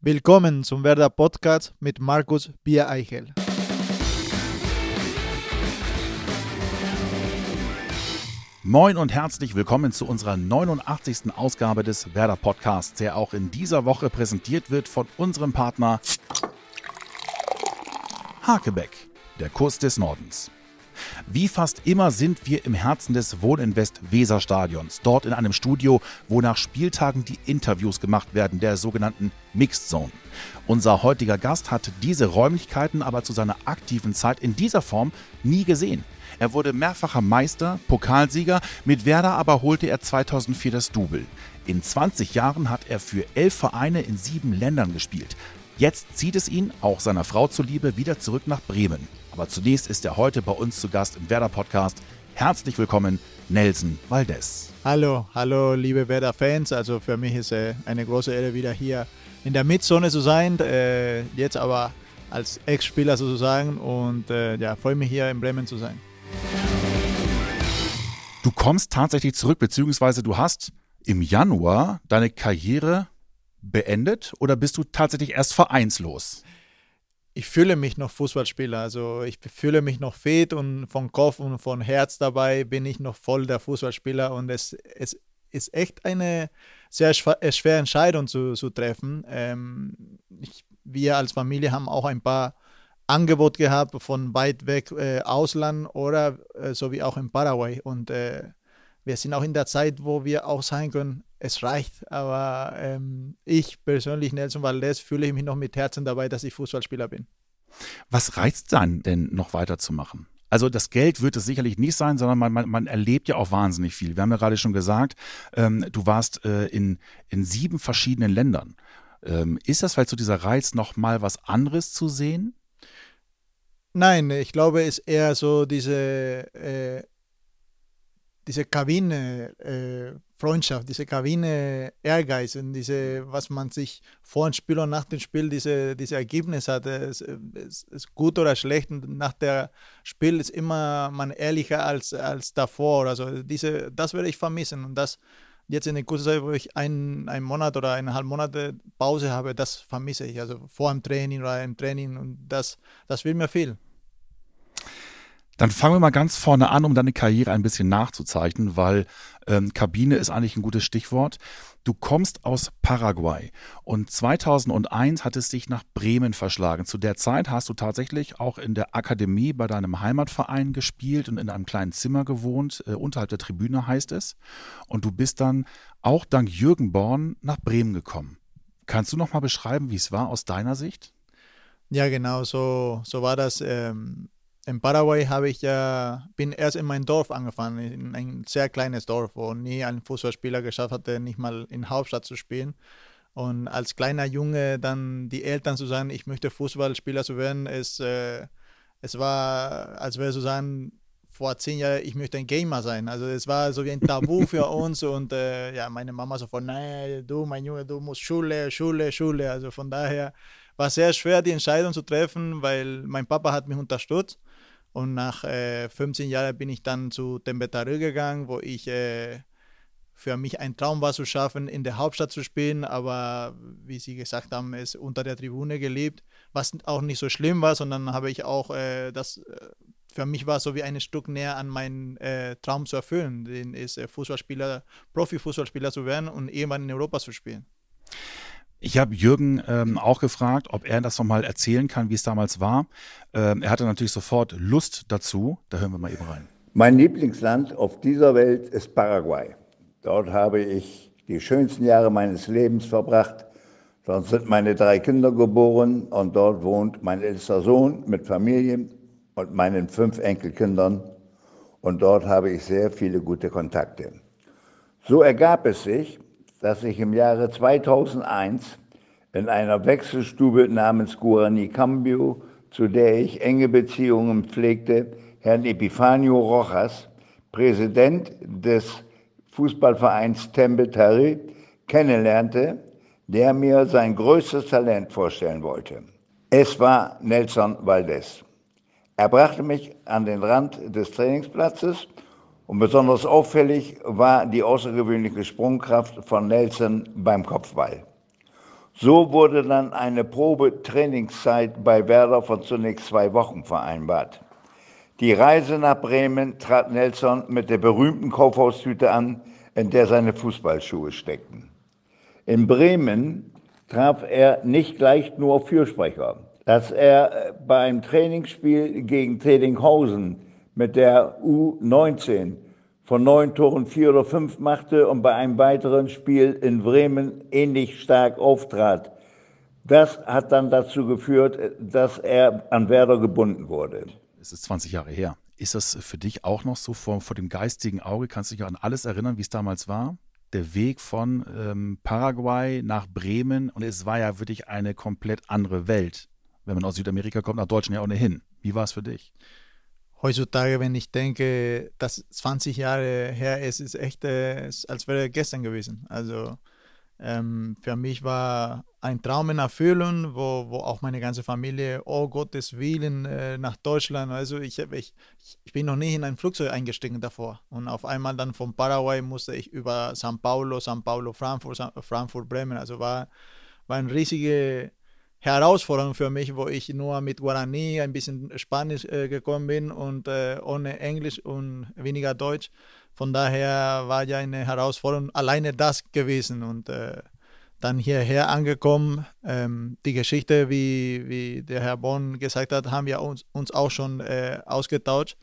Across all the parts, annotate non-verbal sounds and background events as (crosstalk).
Willkommen zum Werder Podcast mit Markus Biereichel. Moin und herzlich willkommen zu unserer 89. Ausgabe des Werder Podcasts, der auch in dieser Woche präsentiert wird von unserem Partner Hakebeck, der Kurs des Nordens. Wie fast immer sind wir im Herzen des Wohninvest Weserstadions, dort in einem Studio, wo nach Spieltagen die Interviews gemacht werden, der sogenannten Mixed Zone. Unser heutiger Gast hat diese Räumlichkeiten aber zu seiner aktiven Zeit in dieser Form nie gesehen. Er wurde mehrfacher Meister, Pokalsieger, mit Werder aber holte er 2004 das Double. In 20 Jahren hat er für elf Vereine in sieben Ländern gespielt. Jetzt zieht es ihn, auch seiner Frau zuliebe, wieder zurück nach Bremen. Aber zunächst ist er heute bei uns zu Gast im Werder Podcast. Herzlich willkommen, Nelson Valdez. Hallo, hallo, liebe Werder-Fans. Also für mich ist äh, eine große Ehre, wieder hier in der Mitzone zu sein. Äh, jetzt aber als Ex-Spieler sozusagen. Und äh, ja, freue mich hier in Bremen zu sein. Du kommst tatsächlich zurück, beziehungsweise du hast im Januar deine Karriere beendet oder bist du tatsächlich erst vereinslos? Ich fühle mich noch Fußballspieler. Also ich fühle mich noch fit und von Kopf und von Herz dabei bin ich noch voll der Fußballspieler und es, es ist echt eine sehr äh, schwere Entscheidung zu, zu treffen. Ähm, ich, wir als Familie haben auch ein paar Angebote gehabt von weit weg äh, Ausland oder äh, so wie auch in Paraguay und äh, wir sind auch in der Zeit, wo wir auch sagen können, es reicht. Aber ähm, ich persönlich, Nelson Valdez, fühle ich mich noch mit Herzen dabei, dass ich Fußballspieler bin. Was reizt dann denn noch weiterzumachen? Also das Geld wird es sicherlich nicht sein, sondern man, man, man erlebt ja auch wahnsinnig viel. Wir haben ja gerade schon gesagt, ähm, du warst äh, in, in sieben verschiedenen Ländern. Ähm, ist das vielleicht so dieser Reiz, noch mal was anderes zu sehen? Nein, ich glaube, es ist eher so diese äh, diese Kabine äh, Freundschaft, diese Kabine Ehrgeiz und diese, was man sich vor dem Spiel und nach dem Spiel, diese, diese Ergebnisse hat, es ist gut oder schlecht und nach dem Spiel ist immer man ehrlicher als, als davor. Also diese, das werde ich vermissen und das jetzt in der kurzen Zeit, wo ich einen, einen Monat oder eineinhalb Monate Pause habe, das vermisse ich. Also vor dem Training oder im Training und das, das will mir viel. Dann fangen wir mal ganz vorne an, um deine Karriere ein bisschen nachzuzeichnen, weil ähm, Kabine ist eigentlich ein gutes Stichwort. Du kommst aus Paraguay und 2001 hat es dich nach Bremen verschlagen. Zu der Zeit hast du tatsächlich auch in der Akademie bei deinem Heimatverein gespielt und in einem kleinen Zimmer gewohnt, äh, unterhalb der Tribüne heißt es. Und du bist dann auch dank Jürgen Born nach Bremen gekommen. Kannst du noch mal beschreiben, wie es war aus deiner Sicht? Ja, genau, so, so war das. Ähm in Paraguay habe ich ja, bin erst in mein Dorf angefangen, in ein sehr kleines Dorf, wo nie ein Fußballspieler geschafft hatte, nicht mal in Hauptstadt zu spielen. Und als kleiner Junge dann die Eltern zu sagen, ich möchte Fußballspieler zu werden, es, äh, es war, als wäre zu sagen, vor zehn Jahren, ich möchte ein Gamer sein. Also es war so wie ein Tabu (laughs) für uns und äh, ja, meine Mama so von, nein, du, mein Junge, du musst Schule, Schule, Schule. Also von daher war es sehr schwer, die Entscheidung zu treffen, weil mein Papa hat mich unterstützt und nach äh, 15 Jahren bin ich dann zu Tembetarö gegangen, wo ich äh, für mich ein Traum war zu schaffen, in der Hauptstadt zu spielen, aber wie Sie gesagt haben, es unter der Tribüne gelebt, was auch nicht so schlimm war, sondern habe ich auch äh, das äh, für mich war so wie ein Stück näher an meinen äh, Traum zu erfüllen, den ist äh, Fußballspieler, Profifußballspieler zu werden und irgendwann in Europa zu spielen. Ich habe Jürgen ähm, auch gefragt, ob er das nochmal erzählen kann, wie es damals war. Ähm, er hatte natürlich sofort Lust dazu. Da hören wir mal eben rein. Mein Lieblingsland auf dieser Welt ist Paraguay. Dort habe ich die schönsten Jahre meines Lebens verbracht. Dort sind meine drei Kinder geboren und dort wohnt mein ältester Sohn mit Familie und meinen fünf Enkelkindern. Und dort habe ich sehr viele gute Kontakte. So ergab es sich, dass ich im Jahre 2001 in einer Wechselstube namens Guarani Cambio, zu der ich enge Beziehungen pflegte, Herrn Epifanio Rojas, Präsident des Fußballvereins Tembe Tari, kennenlernte, der mir sein größtes Talent vorstellen wollte. Es war Nelson Valdez. Er brachte mich an den Rand des Trainingsplatzes und besonders auffällig war die außergewöhnliche Sprungkraft von Nelson beim Kopfball. So wurde dann eine Probetrainingszeit bei Werder von zunächst zwei Wochen vereinbart. Die Reise nach Bremen trat Nelson mit der berühmten Kaufhaustüte an, in der seine Fußballschuhe steckten. In Bremen traf er nicht gleich nur Fürsprecher. Dass er beim Trainingsspiel gegen Tedinghausen mit der U19 von neun Toren vier oder fünf machte und bei einem weiteren Spiel in Bremen ähnlich stark auftrat. Das hat dann dazu geführt, dass er an Werder gebunden wurde. Es ist 20 Jahre her. Ist das für dich auch noch so vor, vor dem geistigen Auge? Kannst du dich an alles erinnern, wie es damals war? Der Weg von ähm, Paraguay nach Bremen und es war ja wirklich eine komplett andere Welt. Wenn man aus Südamerika kommt, nach Deutschland ja ohnehin. Wie war es für dich? Heutzutage, wenn ich denke, dass 20 Jahre her ist, ist echt, äh, als wäre gestern gewesen. Also ähm, für mich war ein Traum in Erfüllung, wo, wo auch meine ganze Familie, oh Gottes Willen, äh, nach Deutschland. Also ich, ich, ich bin noch nie in ein Flugzeug eingestiegen davor. Und auf einmal dann von Paraguay musste ich über San Paulo, San Paulo, Frankfurt, Frankfurt, Bremen. Also war, war ein riesige Herausforderung für mich, wo ich nur mit Guarani, ein bisschen Spanisch äh, gekommen bin und äh, ohne Englisch und weniger Deutsch. Von daher war ja eine Herausforderung alleine das gewesen und äh, dann hierher angekommen. Ähm, die Geschichte, wie, wie der Herr Bonn gesagt hat, haben wir uns, uns auch schon äh, ausgetauscht,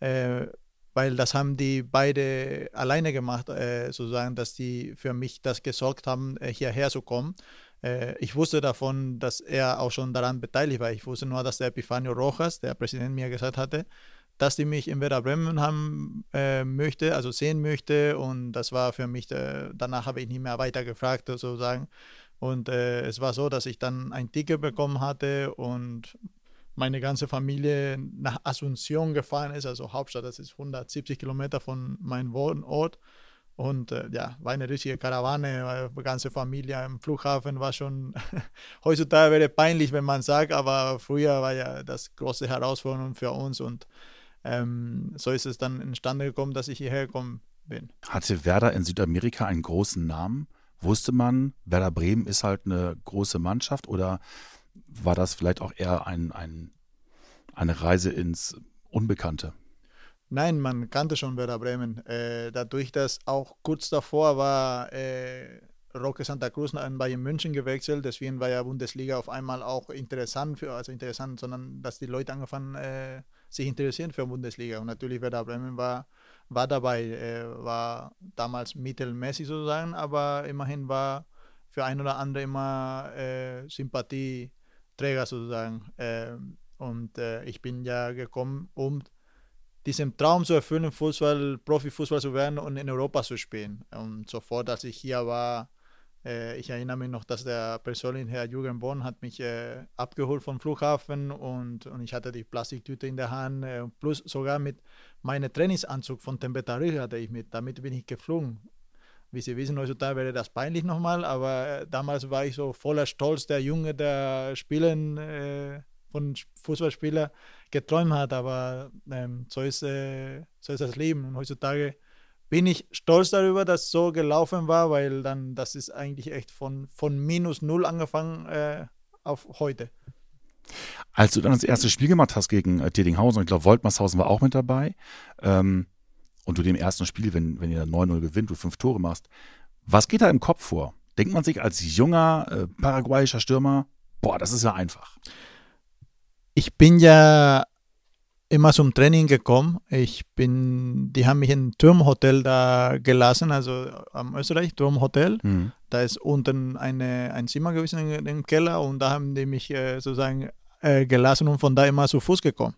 äh, weil das haben die beide alleine gemacht, äh, sozusagen, dass die für mich das gesorgt haben, hierher zu kommen. Äh, ich wusste davon, dass er auch schon daran beteiligt war. Ich wusste nur, dass der Epifanio Rojas, der Präsident, mir gesagt hatte, dass die mich in Werder Bremen haben äh, möchte, also sehen möchte. Und das war für mich, äh, danach habe ich nicht mehr weiter gefragt, sozusagen. Und äh, es war so, dass ich dann ein Ticket bekommen hatte und meine ganze Familie nach Asunción gefahren ist, also Hauptstadt, das ist 170 Kilometer von meinem Wohnort. Und äh, ja, war eine richtige Karawane, die ganze Familie im Flughafen war schon, (laughs) heutzutage wäre peinlich, wenn man sagt, aber früher war ja das große Herausforderung für uns und ähm, so ist es dann entstanden gekommen, dass ich hierher gekommen bin. Hatte Werder in Südamerika einen großen Namen? Wusste man, Werder Bremen ist halt eine große Mannschaft oder war das vielleicht auch eher ein, ein, eine Reise ins Unbekannte? Nein, man kannte schon Werder Bremen. Äh, dadurch, dass auch kurz davor war äh, Roque Santa Cruz an Bayern München gewechselt, deswegen war ja Bundesliga auf einmal auch interessant für, also interessant, sondern dass die Leute angefangen äh, sich interessieren für Bundesliga. Und natürlich Werder Bremen war, war dabei, äh, war damals mittelmäßig sozusagen, aber immerhin war für ein oder andere immer äh, Sympathieträger sozusagen. Ähm, und äh, ich bin ja gekommen, um diesem Traum zu erfüllen, Fußball, Profifußball zu werden und in Europa zu spielen. Und sofort, als ich hier war, äh, ich erinnere mich noch, dass der persönliche Herr Jürgen Born hat mich äh, abgeholt vom Flughafen und, und ich hatte die Plastiktüte in der Hand, äh, plus sogar mit meinem Trainingsanzug von Tempetari hatte ich mit. Damit bin ich geflogen. Wie Sie wissen, heutzutage wäre das peinlich nochmal, aber äh, damals war ich so voller Stolz, der Junge, der spielen äh, von Fußballspieler geträumt hat, aber ähm, so, ist, äh, so ist das Leben. Und heutzutage bin ich stolz darüber, dass so gelaufen war, weil dann das ist eigentlich echt von, von minus null angefangen äh, auf heute. Als du dann das erste Spiel gemacht hast gegen äh, Tedinghausen, ich glaube, Woltmershausen war auch mit dabei, ähm, und du dem ersten Spiel, wenn, wenn ihr 9-0 gewinnt, du fünf Tore machst, was geht da im Kopf vor? Denkt man sich als junger äh, paraguayischer Stürmer, boah, das ist ja einfach ich bin ja immer zum Training gekommen. Ich bin, die haben mich im Turmhotel da gelassen, also am Österreich, Turmhotel. Mhm. Da ist unten eine, ein Zimmer gewesen im Keller und da haben die mich äh, sozusagen äh, gelassen und von da immer zu Fuß gekommen.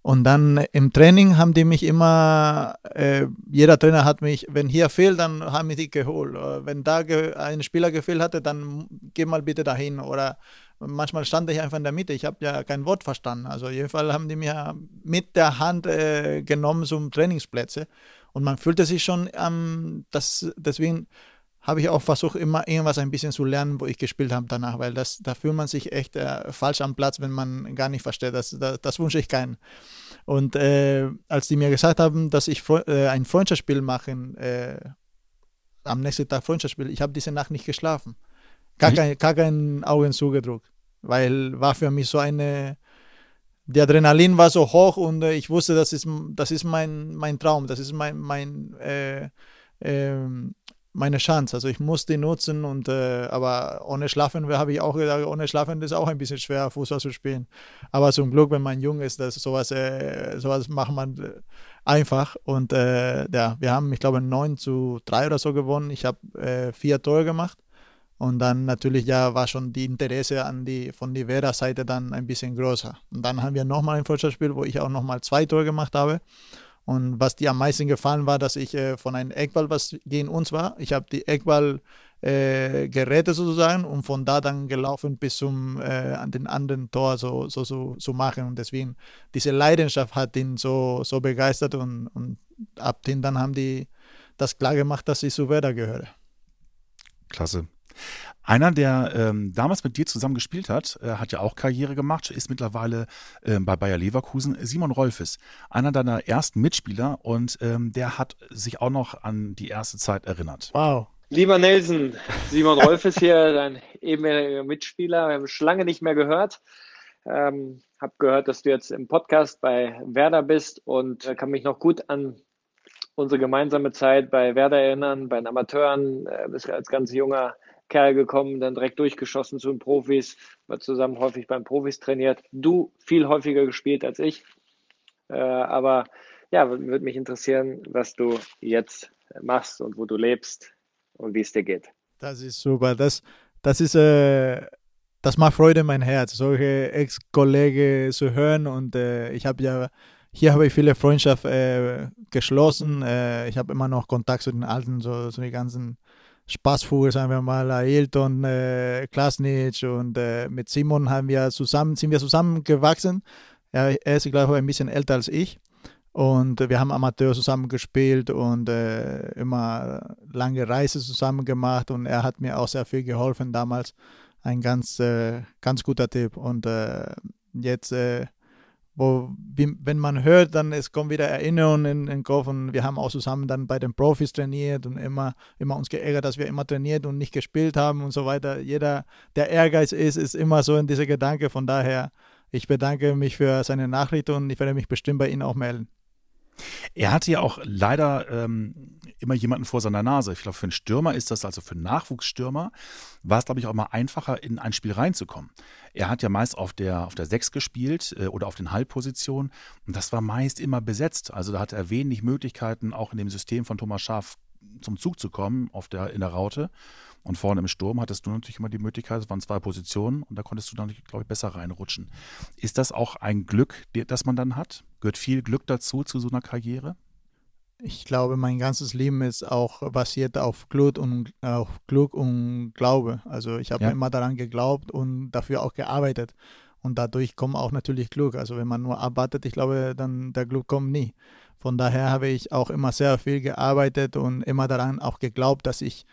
Und dann im Training haben die mich immer, äh, jeder Trainer hat mich, wenn hier fehlt, dann haben die geholt. Äh, wenn da ein Spieler gefehlt hatte, dann geh mal bitte dahin. Oder manchmal stand ich einfach in der Mitte. Ich habe ja kein Wort verstanden. Also in jedem Fall haben die mir mit der Hand äh, genommen zum Trainingsplätze. Und man fühlte sich schon, ähm, das, deswegen habe ich auch versucht, immer irgendwas ein bisschen zu lernen, wo ich gespielt habe danach, weil das, da fühlt man sich echt äh, falsch am Platz, wenn man gar nicht versteht. Das, das, das wünsche ich keinen. Und äh, als die mir gesagt haben, dass ich äh, ein Freundschaftsspiel machen, äh, am nächsten Tag Freundschaftsspiel, ich habe diese Nacht nicht geschlafen. gar, kein, gar kein Augen zugedruckt, weil war für mich so eine, die Adrenalin war so hoch und äh, ich wusste, das ist, das ist mein, mein Traum, das ist mein, mein äh, äh, meine Chance. Also ich muss die nutzen und äh, aber ohne Schlafen habe ich auch gesagt, ohne Schlafen ist auch ein bisschen schwer, Fußball zu spielen. Aber zum Glück, wenn man jung ist, das sowas, äh, sowas macht man äh, einfach. Und ja, wir haben, ich glaube, 9 zu 3 oder so gewonnen. Ich habe vier Tore gemacht. Und dann natürlich ja war schon die Interesse an die, von der Vera-Seite dann ein bisschen größer. Und dann haben wir nochmal ein Freundschaftsspiel, wo ich auch nochmal zwei Tore gemacht habe. Und was dir am meisten gefallen war, dass ich äh, von einem Eckball, was gegen uns war, ich habe die Eckball äh, gerettet sozusagen und von da dann gelaufen bis zum äh, an den anderen Tor so, so, so, so machen. Und deswegen, diese Leidenschaft hat ihn so, so begeistert und, und ab den dann haben die das klar gemacht, dass ich zu Werder gehöre. Klasse. Einer, der ähm, damals mit dir zusammen gespielt hat, äh, hat ja auch Karriere gemacht, ist mittlerweile äh, bei Bayer Leverkusen, Simon Rolfes. Einer deiner ersten Mitspieler und ähm, der hat sich auch noch an die erste Zeit erinnert. Wow. Lieber Nelson, Simon Rolfes hier, dein ehemaliger Mitspieler. Wir haben schon lange nicht mehr gehört. Ähm, hab gehört, dass du jetzt im Podcast bei Werder bist und äh, kann mich noch gut an unsere gemeinsame Zeit bei Werder erinnern, bei den Amateuren, äh, bist als ganz junger Kerl gekommen, dann direkt durchgeschossen zu den Profis, war zusammen häufig beim Profis trainiert. Du viel häufiger gespielt als ich. Äh, aber ja, würde mich interessieren, was du jetzt machst und wo du lebst und wie es dir geht. Das ist super. Das, das ist äh, das macht Freude in mein Herz, solche Ex-Kollegen zu hören. Und äh, ich habe ja hier habe ich viele Freundschaften äh, geschlossen. Äh, ich habe immer noch Kontakt zu den Alten, so, so die ganzen Spaßvogel, sagen wir mal, Ailton, äh, Klasnitsch und äh, mit Simon haben wir zusammen, sind wir zusammengewachsen. Ja, er ist, glaube ich, ein bisschen älter als ich. Und wir haben Amateur zusammen gespielt und äh, immer lange Reise zusammen gemacht. Und er hat mir auch sehr viel geholfen damals. Ein ganz, äh, ganz guter Tipp. Und äh, jetzt äh, wo, wie, wenn man hört, dann es kommen wieder Erinnerungen in den Kopf und wir haben auch zusammen dann bei den Profis trainiert und immer, immer uns geärgert, dass wir immer trainiert und nicht gespielt haben und so weiter. Jeder, der Ehrgeiz ist, ist immer so in dieser Gedanke. Von daher, ich bedanke mich für seine Nachricht und ich werde mich bestimmt bei Ihnen auch melden. Er hatte ja auch leider ähm, immer jemanden vor seiner Nase. Ich glaube, für einen Stürmer ist das, also für einen Nachwuchsstürmer, war es, glaube ich, auch mal einfacher, in ein Spiel reinzukommen. Er hat ja meist auf der, auf der Sechs gespielt äh, oder auf den Halbpositionen und das war meist immer besetzt. Also da hatte er wenig Möglichkeiten, auch in dem System von Thomas Schaaf zum Zug zu kommen auf der, in der Raute. Und vorne im Sturm hattest du natürlich immer die Möglichkeit, es waren zwei Positionen und da konntest du dann, glaube ich, besser reinrutschen. Ist das auch ein Glück, das man dann hat? Gehört viel Glück dazu, zu so einer Karriere? Ich glaube, mein ganzes Leben ist auch basiert auf Glück und, auf Glück und Glaube. Also ich habe ja. immer daran geglaubt und dafür auch gearbeitet. Und dadurch kommt auch natürlich Glück. Also wenn man nur arbeitet, ich glaube, dann der Glück kommt nie. Von daher habe ich auch immer sehr viel gearbeitet und immer daran auch geglaubt, dass ich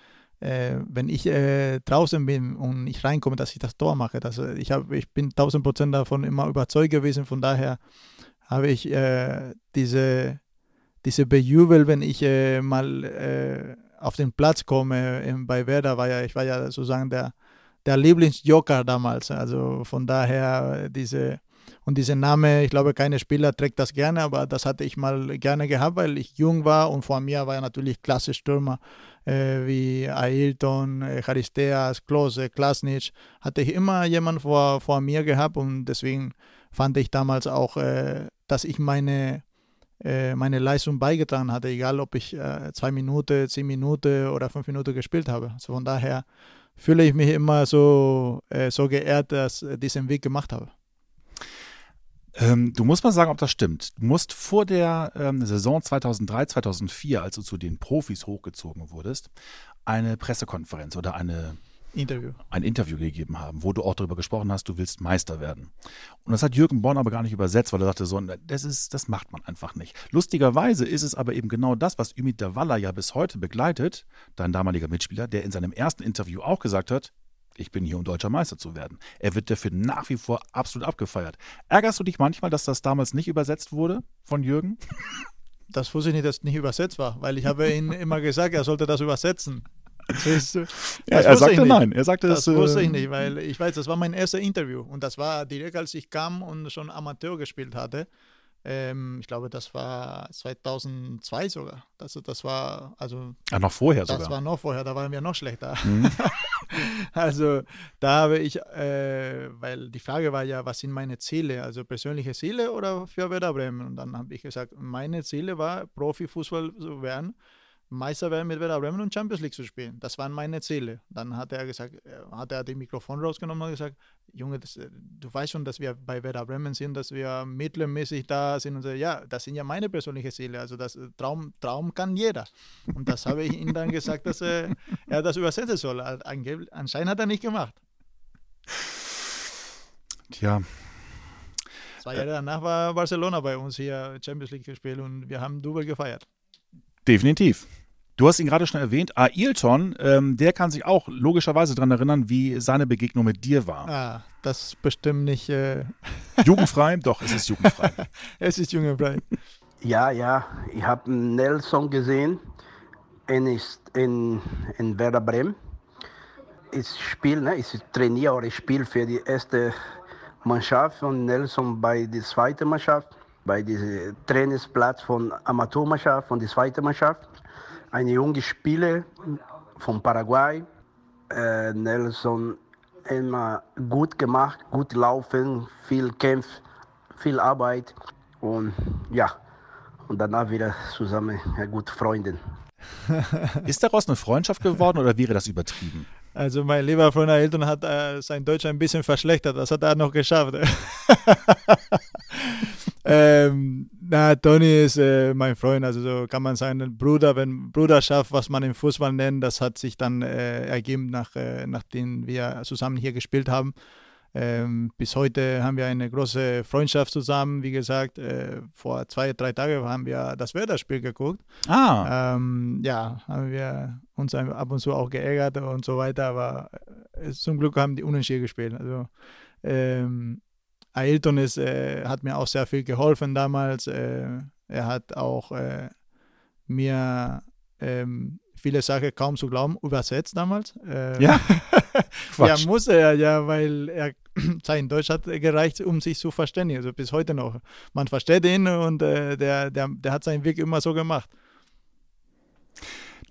äh, wenn ich äh, draußen bin und ich reinkomme, dass ich das Tor mache. Das, äh, ich, hab, ich bin 1000 Prozent davon immer überzeugt gewesen. Von daher habe ich äh, diese, diese Bejubel, wenn ich äh, mal äh, auf den Platz komme. In, bei Werder war ja, ich war ja sozusagen der, der Lieblingsjoker damals. Also von daher diese und dieser Name, ich glaube, keine Spieler trägt das gerne, aber das hatte ich mal gerne gehabt, weil ich jung war und vor mir war ja natürlich klasse Stürmer wie Ailton, äh, Charisteas, Klose, Klasnic. Hatte ich immer jemanden vor, vor mir gehabt und deswegen fand ich damals auch, äh, dass ich meine äh, meine Leistung beigetragen hatte, egal ob ich äh, zwei Minuten, zehn Minuten oder fünf Minuten gespielt habe. Also von daher fühle ich mich immer so, äh, so geehrt, dass ich diesen Weg gemacht habe. Ähm, du musst mal sagen, ob das stimmt. Du musst vor der ähm, Saison 2003, 2004, als du zu den Profis hochgezogen wurdest, eine Pressekonferenz oder eine Interview. ein Interview gegeben haben, wo du auch darüber gesprochen hast, du willst Meister werden. Und das hat Jürgen Born aber gar nicht übersetzt, weil er sagte so, das ist, das macht man einfach nicht. Lustigerweise ist es aber eben genau das, was Ümit Davala ja bis heute begleitet, dein damaliger Mitspieler, der in seinem ersten Interview auch gesagt hat, ich bin hier, um deutscher Meister zu werden. Er wird dafür nach wie vor absolut abgefeiert. Ärgerst du dich manchmal, dass das damals nicht übersetzt wurde von Jürgen? (laughs) Das wusste ich nicht, dass es nicht übersetzt war, weil ich habe ihm immer gesagt, er sollte das übersetzen. ja, er sagte nein. Er sagte, das, das wusste ich nicht, weil ich weiß, das war mein erstes Interview und das war direkt, als ich kam und schon Amateur gespielt hatte. Ähm, ich glaube, das war 2002 sogar. Das, das war, also. Ah, noch vorher das sogar. Das war noch vorher, da waren wir noch schlechter. Mhm. (laughs) also, da habe ich, äh, weil die Frage war ja, was sind meine Ziele? Also persönliche Ziele oder für Werder Bremen? Und dann habe ich gesagt, meine Ziele war, Profifußball zu werden. Meister werden mit Werder Bremen und Champions League zu spielen. Das waren meine Ziele. Dann hat er gesagt, äh, hat er die Mikrofon rausgenommen und gesagt, Junge, das, äh, du weißt schon, dass wir bei Werder Bremen sind, dass wir mittelmäßig da sind und so, ja, das sind ja meine persönlichen Ziele. Also das äh, Traum, Traum kann jeder. Und das habe ich ihm dann gesagt, dass er, er das übersetzen soll. Anscheinend hat er nicht gemacht. Tja. Zwei Jahre danach war Barcelona bei uns hier Champions League gespielt und wir haben Double gefeiert. Definitiv. Du hast ihn gerade schon erwähnt, Ailton, ähm, der kann sich auch logischerweise daran erinnern, wie seine Begegnung mit dir war. Ah, das ist bestimmt nicht. Äh (laughs) jugendfrei? Doch, es ist jugendfrei. (laughs) es ist jugendfrei. Ja, ja, ich habe Nelson gesehen in, in, in Werder Bremen. Ich spiele, ne, ich trainiere oder ich spiele für die erste Mannschaft und Nelson bei der zweiten Mannschaft, bei diesem Trainingsplatz von Amateurmannschaft von der zweiten Mannschaft eine junge Spieler von Paraguay. Äh, Nelson immer gut gemacht, gut laufen, viel Kampf, viel Arbeit und ja, und danach wieder zusammen ja, gute Freundin. (laughs) Ist daraus eine Freundschaft geworden oder wäre das übertrieben? Also mein lieber Freund Ailton hat äh, sein Deutsch ein bisschen verschlechtert, das hat er noch geschafft. (laughs) ähm, na, Toni ist äh, mein Freund, also so kann man sagen, Bruder, wenn Bruderschaft, was man im Fußball nennt, das hat sich dann äh, ergeben, nach, äh, nachdem wir zusammen hier gespielt haben. Ähm, bis heute haben wir eine große Freundschaft zusammen. Wie gesagt, äh, vor zwei, drei Tagen haben wir das Werder-Spiel geguckt. Ah. Ähm, ja, haben wir uns ab und zu auch geärgert und so weiter, aber äh, zum Glück haben die Unentschieden gespielt. Also ähm, Ailton ist, äh, hat mir auch sehr viel geholfen damals. Äh, er hat auch äh, mir ähm, viele Sachen kaum zu glauben übersetzt damals. Äh, ja. (laughs) ja, musste er ja, weil er (clears throat) sein Deutsch hat gereicht, um sich zu verständigen. Also bis heute noch. Man versteht ihn und äh, der, der, der hat seinen Weg immer so gemacht.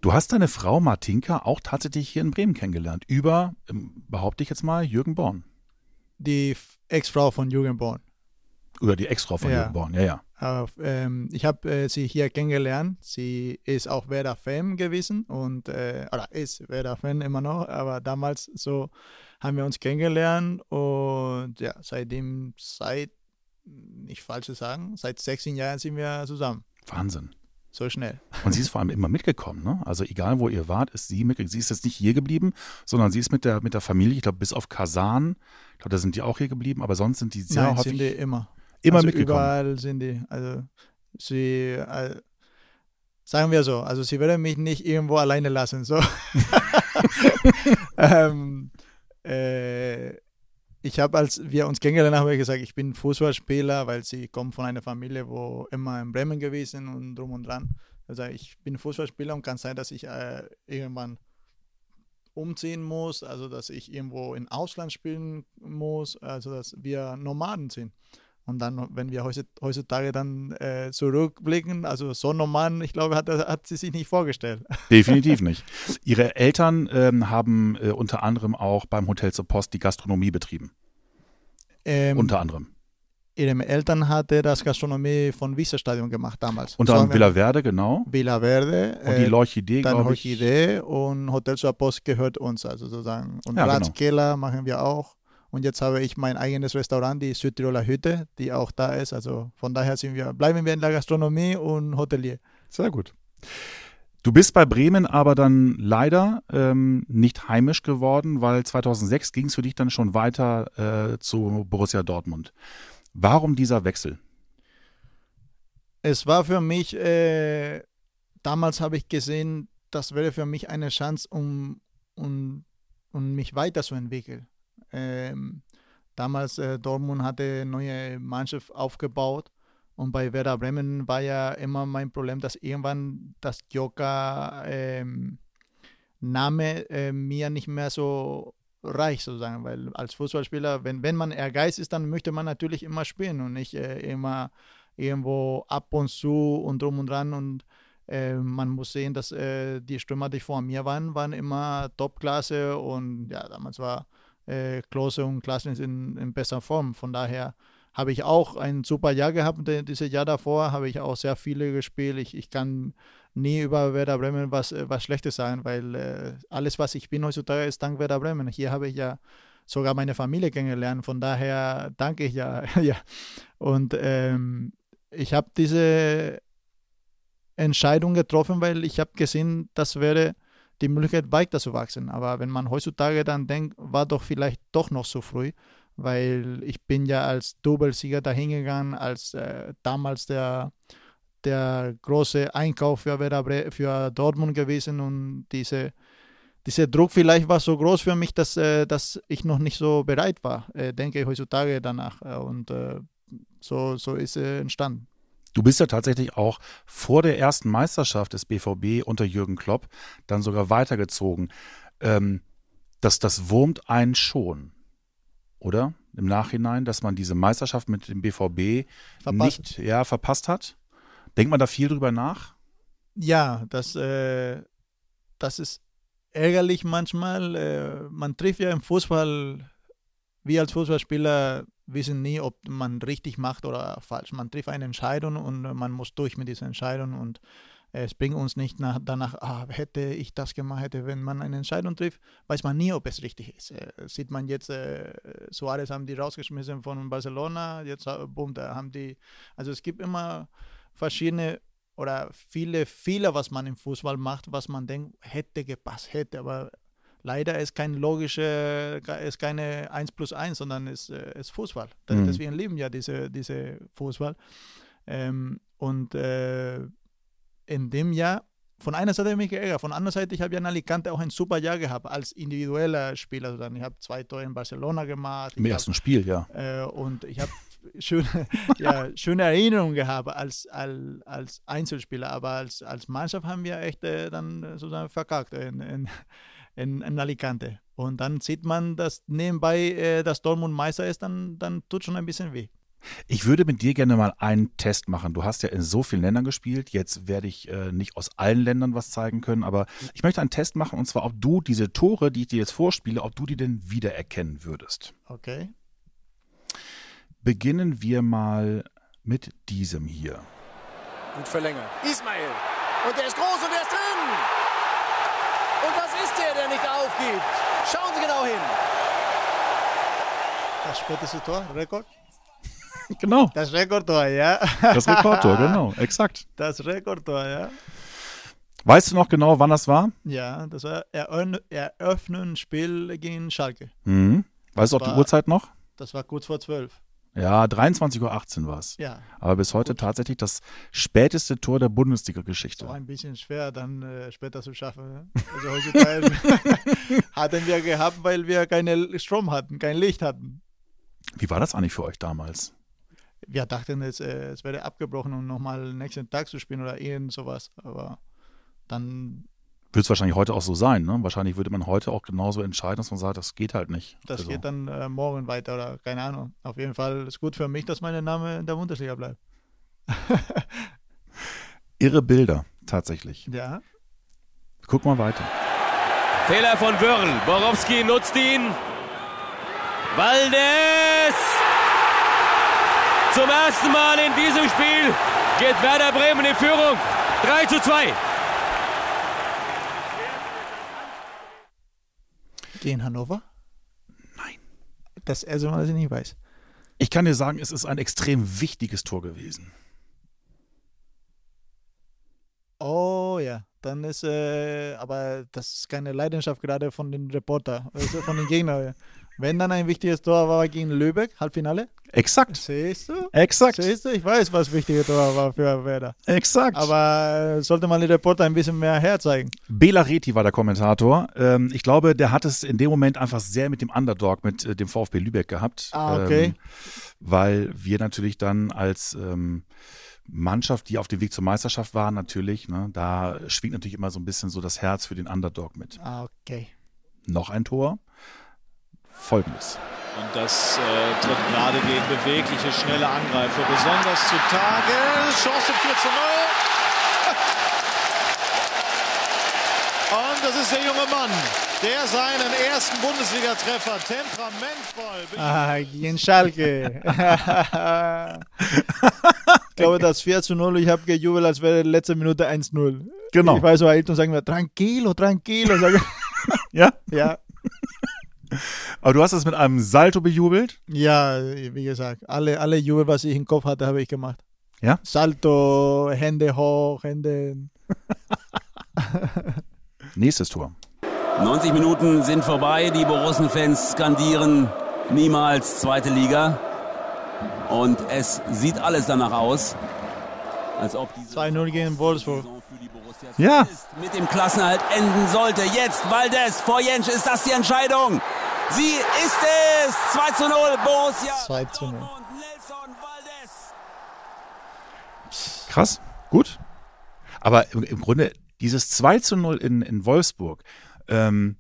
Du hast deine Frau Martinka auch tatsächlich hier in Bremen kennengelernt. Über, ähm, behaupte ich jetzt mal, Jürgen Born die Ex-Frau von Jürgen Born. Oder die Ex-Frau von ja. Jürgen Born, ja, ja. Auf, ähm, ich habe äh, sie hier kennengelernt. Sie ist auch Werder-Fan gewesen und, äh, oder ist Werder-Fan immer noch, aber damals so haben wir uns kennengelernt und ja, seitdem, seit, nicht falsch zu sagen, seit 16 Jahren sind wir zusammen. Wahnsinn so schnell. Und sie ist vor allem immer mitgekommen, ne? Also egal wo ihr wart, ist sie mitgekommen. Sie ist jetzt nicht hier geblieben, sondern sie ist mit der, mit der Familie, ich glaube, bis auf Kasan, ich glaube, da sind die auch hier geblieben, aber sonst sind die sehr Nein, häufig. sind die immer. Immer also mitgekommen. Überall sind die. Also sie, äh, sagen wir so, also sie würde mich nicht irgendwo alleine lassen. So. (laughs) ähm, äh, ich habe, als wir uns kennengelernt haben, gesagt, ich bin Fußballspieler, weil sie kommt von einer Familie, wo immer in Bremen gewesen und drum und dran. Also ich bin Fußballspieler und kann sein, dass ich äh, irgendwann umziehen muss, also dass ich irgendwo in Ausland spielen muss, also dass wir Nomaden sind. Und dann, wenn wir heutzutage dann äh, zurückblicken, also so normal, ich glaube, hat, hat sie sich nicht vorgestellt. (laughs) Definitiv nicht. Ihre Eltern ähm, haben äh, unter anderem auch beim Hotel zur Post die Gastronomie betrieben. Ähm, unter anderem. Ihre Eltern hatte das Gastronomie von Wieserstadion gemacht damals. Unter anderem Villa Verde, genau. Villa Verde. Und die Lorchidee, Dann Lorchidee und Hotel zur Post gehört uns, also sozusagen. Und ja, Ratskeller genau. machen wir auch. Und jetzt habe ich mein eigenes Restaurant, die Südtiroler Hütte, die auch da ist. Also von daher sind wir, bleiben wir in der Gastronomie und Hotelier. Sehr gut. Du bist bei Bremen aber dann leider ähm, nicht heimisch geworden, weil 2006 ging es für dich dann schon weiter äh, zu Borussia Dortmund. Warum dieser Wechsel? Es war für mich, äh, damals habe ich gesehen, das wäre für mich eine Chance, um, um, um mich weiterzuentwickeln. Ähm, damals äh, Dortmund hatte neue Mannschaft aufgebaut und bei Werder Bremen war ja immer mein Problem, dass irgendwann das Joker ähm, Name äh, mir nicht mehr so reicht, sozusagen, weil als Fußballspieler, wenn, wenn man Ehrgeiz ist, dann möchte man natürlich immer spielen und nicht äh, immer irgendwo ab und zu und drum und dran und äh, man muss sehen, dass äh, die Stürmer, die vor mir waren, waren immer Topklasse und ja, damals war äh, Klose und Klassen in, in besser Form. Von daher habe ich auch ein super Jahr gehabt. Dieses Jahr davor habe ich auch sehr viele gespielt. Ich, ich kann nie über Werder Bremen was, äh, was Schlechtes sagen, weil äh, alles, was ich bin heutzutage, ist dank Werder Bremen. Hier habe ich ja sogar meine Familie kennengelernt. Von daher danke ich ja. (laughs) ja. Und ähm, ich habe diese Entscheidung getroffen, weil ich habe gesehen, das wäre die Möglichkeit weiter zu wachsen. Aber wenn man heutzutage dann denkt, war doch vielleicht doch noch so früh, weil ich bin ja als Doublesieger dahingegangen, als äh, damals der, der große Einkauf für, für Dortmund gewesen und diese, dieser Druck vielleicht war so groß für mich, dass, äh, dass ich noch nicht so bereit war, äh, denke ich heutzutage danach. Äh, und äh, so, so ist es entstanden. Du bist ja tatsächlich auch vor der ersten Meisterschaft des BVB unter Jürgen Klopp dann sogar weitergezogen. Ähm, das, das wurmt einen schon, oder? Im Nachhinein, dass man diese Meisterschaft mit dem BVB verpasst. nicht ja, verpasst hat. Denkt man da viel drüber nach? Ja, das, äh, das ist ärgerlich manchmal. Äh, man trifft ja im Fußball, wie als Fußballspieler, wissen nie, ob man richtig macht oder falsch. Man trifft eine Entscheidung und man muss durch mit dieser Entscheidung und es bringt uns nicht nach, danach, ah, hätte ich das gemacht, hätte, wenn man eine Entscheidung trifft, weiß man nie, ob es richtig ist. Äh, sieht man jetzt, äh, Suarez haben die rausgeschmissen von Barcelona, jetzt äh, boom, da haben die, also es gibt immer verschiedene oder viele Fehler, was man im Fußball macht, was man denkt, hätte gepasst, hätte, aber leider ist kein logische, ist keine 1 plus 1, sondern ist, äh, ist Fußball. Mhm. Deswegen lieben ja diese, diese Fußball. Ähm, und äh, in dem Jahr, von einer Seite habe ich mich geärgert, von der anderen Seite, ich habe ja in Alicante auch ein super Jahr gehabt als individueller Spieler. Also ich habe zwei Tore in Barcelona gemacht. Im ersten hab, Spiel, ja. Äh, und ich habe (laughs) schöne, ja, schöne Erinnerungen gehabt als, als, als Einzelspieler, aber als, als Mannschaft haben wir echt äh, dann sozusagen verkackt in, in, in, in Alicante. Und dann sieht man, dass nebenbei äh, das Dortmund Meister ist, dann, dann tut schon ein bisschen weh. Ich würde mit dir gerne mal einen Test machen. Du hast ja in so vielen Ländern gespielt. Jetzt werde ich äh, nicht aus allen Ländern was zeigen können, aber ich möchte einen Test machen und zwar, ob du diese Tore, die ich dir jetzt vorspiele, ob du die denn wiedererkennen würdest. Okay. Beginnen wir mal mit diesem hier. Gut verlängert. Ismail. Und der ist groß und der ist drin. Und ist der, nicht aufgibt? Schauen Sie genau hin. Das späteste Tor, Rekord? (laughs) genau. Das Rekordtor, ja. Das Rekordtor, genau, exakt. Das Rekordtor, ja. Weißt du noch genau, wann das war? Ja, das war Eröffnen Spiel gegen Schalke. Mhm. Weißt du auch die Uhrzeit noch? Das war kurz vor zwölf. Ja, 23.18 Uhr war es. Ja. Aber bis heute Gut. tatsächlich das späteste Tor der Bundesliga-Geschichte. Auch ein bisschen schwer, dann äh, später zu schaffen. Ne? Also heutzutage (laughs) hatten wir gehabt, weil wir keine Strom hatten, kein Licht hatten. Wie war das eigentlich für euch damals? Wir dachten, es, äh, es wäre abgebrochen, um nochmal nächsten Tag zu spielen oder irgend sowas. Aber dann wird es wahrscheinlich heute auch so sein. Ne? Wahrscheinlich würde man heute auch genauso entscheiden, dass man sagt, das geht halt nicht. Das also. geht dann äh, morgen weiter oder keine Ahnung. Auf jeden Fall ist gut für mich, dass mein Name in der Bundesliga bleibt. (laughs) Irre Bilder, tatsächlich. Ja. Guck mal weiter. Fehler von Wörl. Borowski nutzt ihn. Waldes! Zum ersten Mal in diesem Spiel geht Werder Bremen in Führung. 3 zu 2. Gegen Hannover? Nein. Das Mal, dass ich nicht weiß. Ich kann dir sagen, es ist ein extrem wichtiges Tor gewesen. Oh ja, dann ist, äh, aber das ist keine Leidenschaft gerade von den Reporter, also von den Gegnern. (laughs) Wenn dann ein wichtiges Tor war gegen Lübeck, Halbfinale. Exakt. Siehst du? Exakt. Siehst du? Ich weiß, was wichtige Tor war für Werder. Exakt. Aber äh, sollte man den Reporter ein bisschen mehr herzeigen. Bela Reti war der Kommentator. Ähm, ich glaube, der hat es in dem Moment einfach sehr mit dem Underdog, mit äh, dem VfB Lübeck gehabt. Ah, okay. Ähm, weil wir natürlich dann als ähm, Mannschaft, die auf dem Weg zur Meisterschaft war, natürlich. Ne? Da schwingt natürlich immer so ein bisschen so das Herz für den Underdog mit. Ah, okay. Noch ein Tor. Folgendes. Und das äh, tritt gerade gegen bewegliche, schnelle Angreifer besonders zutage. Chance 4 zu 0. Und das ist der junge Mann, der seinen ersten Bundesliga-Treffer temperamentvoll. Ah, gegen Schalke. (laughs) ich glaube, das 4 zu 0, ich habe gejubelt, als wäre letzte Minute 1-0. Genau. Ich weiß so, Ailton sagen wir, tranquilo, tranquilo. Sag ich, Ja? ja, Aber du hast es mit einem Salto bejubelt. ja, wie gesagt, alle, alle Jubel, was ich im Kopf hatte, habe ich gemacht. Ja? Salto, Hände hoch, Hände. (laughs) Nächstes Tor. 90 Minuten sind vorbei. Die Borussen-Fans skandieren niemals zweite Liga. Und es sieht alles danach aus, als ob diese 2-0 gegen Wolfsburg. Ja. mit dem Klassenhalt enden sollte. Jetzt Valdez vor Jentsch. Ist das die Entscheidung? Sie ist es! 2 zu 0 Borussia. 2 zu 0. Dortmund, Nelson Valdez. Krass, gut. Aber im, im Grunde, dieses 2 zu 0 in, in Wolfsburg, ähm,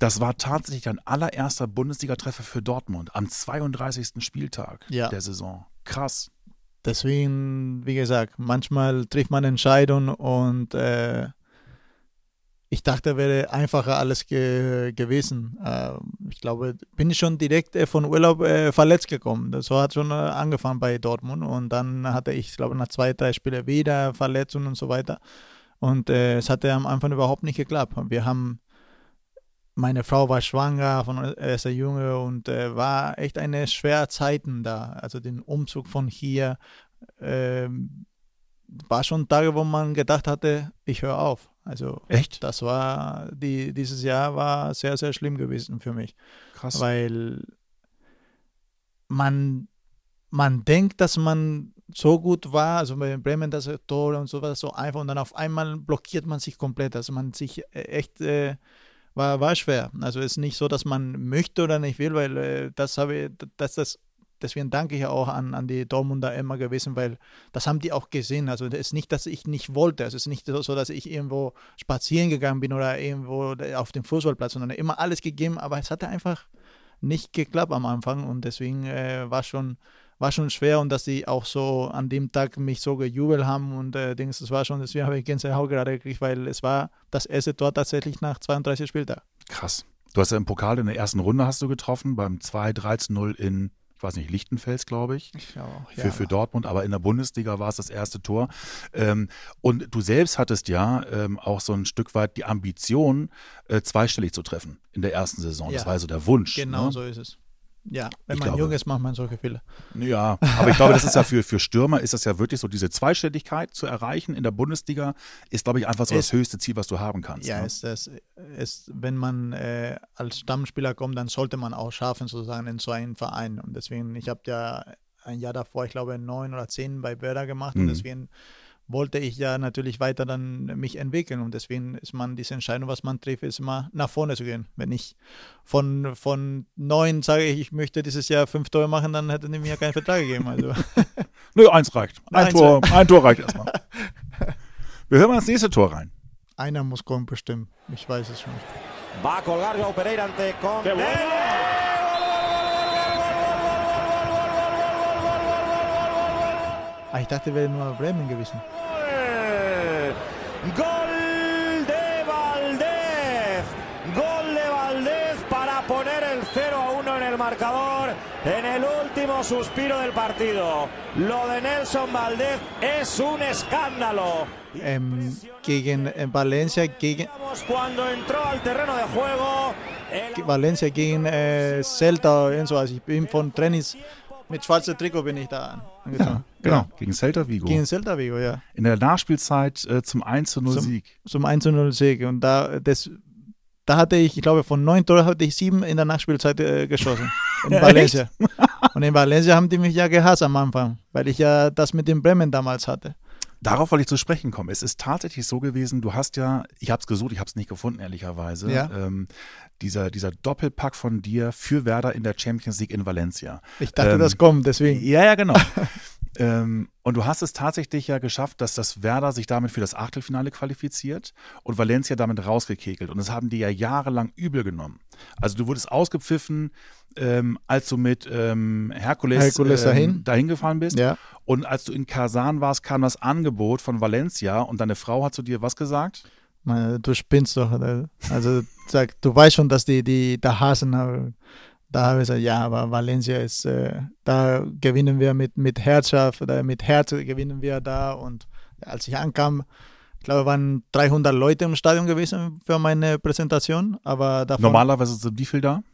das war tatsächlich dein allererster Bundesliga-Treffer für Dortmund am 32. Spieltag Ja. der Saison. Krass. Deswegen, wie gesagt, manchmal trifft man Entscheidungen und äh, ich dachte, wäre einfacher alles ge gewesen. Äh, ich glaube, bin ich schon direkt äh, von Urlaub äh, verletzt gekommen. Das hat schon äh, angefangen bei Dortmund und dann hatte ich, glaube, nach zwei, drei Spielen wieder Verletzungen und so weiter. Und äh, es hatte am Anfang überhaupt nicht geklappt. Wir haben meine Frau war schwanger von erster Junge und äh, war echt eine schwere Zeiten da. Also den Umzug von hier ähm, war schon Tage, wo man gedacht hatte, ich höre auf. Also Echt? das war die dieses Jahr war sehr sehr schlimm gewesen für mich, Krass. weil man man denkt, dass man so gut war, also bei Bremen das Tor und so was so einfach und dann auf einmal blockiert man sich komplett, also man sich äh, echt äh, war, war schwer. Also es ist nicht so, dass man möchte oder nicht will, weil äh, das habe ich, das, das, deswegen danke ich auch an, an die Dortmunder immer gewesen, weil das haben die auch gesehen. Also es ist nicht, dass ich nicht wollte. Also es ist nicht so, dass ich irgendwo spazieren gegangen bin oder irgendwo auf dem Fußballplatz, sondern immer alles gegeben, aber es hatte einfach nicht geklappt am Anfang und deswegen äh, war schon war schon schwer und dass sie auch so an dem Tag mich so gejubelt haben und äh, Dings, das war schon, deswegen habe ich Gänsehaut gerade gekriegt, weil es war das erste Tor tatsächlich nach 32 Spieltagen. Krass. Du hast ja im Pokal in der ersten Runde hast du getroffen, beim 2-13-0 in, ich weiß nicht, Lichtenfels, glaube ich. auch, für, für Dortmund, aber in der Bundesliga war es das erste Tor. Ähm, und du selbst hattest ja ähm, auch so ein Stück weit die Ambition, äh, zweistellig zu treffen in der ersten Saison. Das Ja. war ja so der Wunsch. Genau ne? so ist es. Ja, wenn Ich man glaube- jung ist, macht man solche Fehler. Ja, aber ich glaube, das ist ja für, für Stürmer ist das ja wirklich so, diese Zweistelligkeit zu erreichen in der Bundesliga ist, glaube ich, einfach so Ist- das höchste Ziel, was du haben kannst. Ja, ne? ist das, ist, wenn man äh, als Stammspieler kommt, dann sollte man auch schaffen, sozusagen in so einen Verein. Und deswegen, ich habe ja ein Jahr davor, ich glaube, neun oder zehn bei Werder gemacht Mhm. und deswegen wollte ich ja natürlich weiter dann mich entwickeln und deswegen ist man diese Entscheidung, was man trifft, ist immer nach vorne zu gehen. Wenn ich von, von neun sage ich, ich möchte dieses Jahr fünf Tore machen, dann hätte die mir keinen Vertrag gegeben. Also (laughs) Nö, eins reicht. Ein, Eins Tor, ein Tor reicht erstmal. (laughs) Wir hören mal ins nächste Tor rein. einer muss kommen bestimmt. Ich weiß es schon. Va a colgar Joao Pereira ante con. Ah, ich dachte, wäre nur Bremen gewesen. Gol de Valdez. Gol de Valdez para poner el 0 a 1 en el marcador en el último suspiro del partido. Lo de Nelson Valdez es un escándalo. Ähm, gegen äh, Valencia, gegen Vamos cuando entró al terreno de juego. el- Valencia gegen äh, Celta und so. Also ich bin von Trainings mit schwarzem Trikot bin ich (laughs) da angezogen. Genau, gegen Celta Vigo. Gegen Celta Vigo, ja. in der Nachspielzeit äh, zum 1 zu 0 Zum- Sieg. Zum 1 0 Sieg. Und da, das, da hatte ich, ich glaube, von neun Toren hatte ich sieben in der Nachspielzeit äh, geschossen. (laughs) In Valencia. Und in Valencia haben die mich ja gehasst am Anfang, weil ich ja das mit dem Bremen damals hatte. Darauf wollte ich zu sprechen kommen. Es ist tatsächlich so gewesen, du hast ja, ich habe es gesucht, ich habe es nicht gefunden, ehrlicherweise, Ja. ähm, dieser, dieser Doppelpack von dir für Werder in der Champions League in Valencia. Ich dachte, Ähm, das kommt, deswegen. Ja, ja, genau. (laughs) Ähm, und du hast es tatsächlich ja geschafft, dass das Werder sich damit für das Achtelfinale qualifiziert und Valencia damit rausgekekelt. Und das haben die ja jahrelang übel genommen. Also du wurdest ausgepfiffen, ähm, als du mit ähm, Herkules, Herkules ähm, dahin. dahin gefahren bist. Ja. Und als du in Kasan warst, kam das Angebot von Valencia und deine Frau hat zu dir was gesagt? Du spinnst doch. Also sag, du weißt schon, dass die, die da hassen. aber Da habe ich gesagt, ja, aber Valencia ist, äh, da gewinnen wir mit, mit Herzschaft, oder mit Herz gewinnen wir da. Und als ich ankam, ich glaube, waren 300 Leute im Stadion gewesen für meine Präsentation. Aber davon Normalerweise sind wie viel da?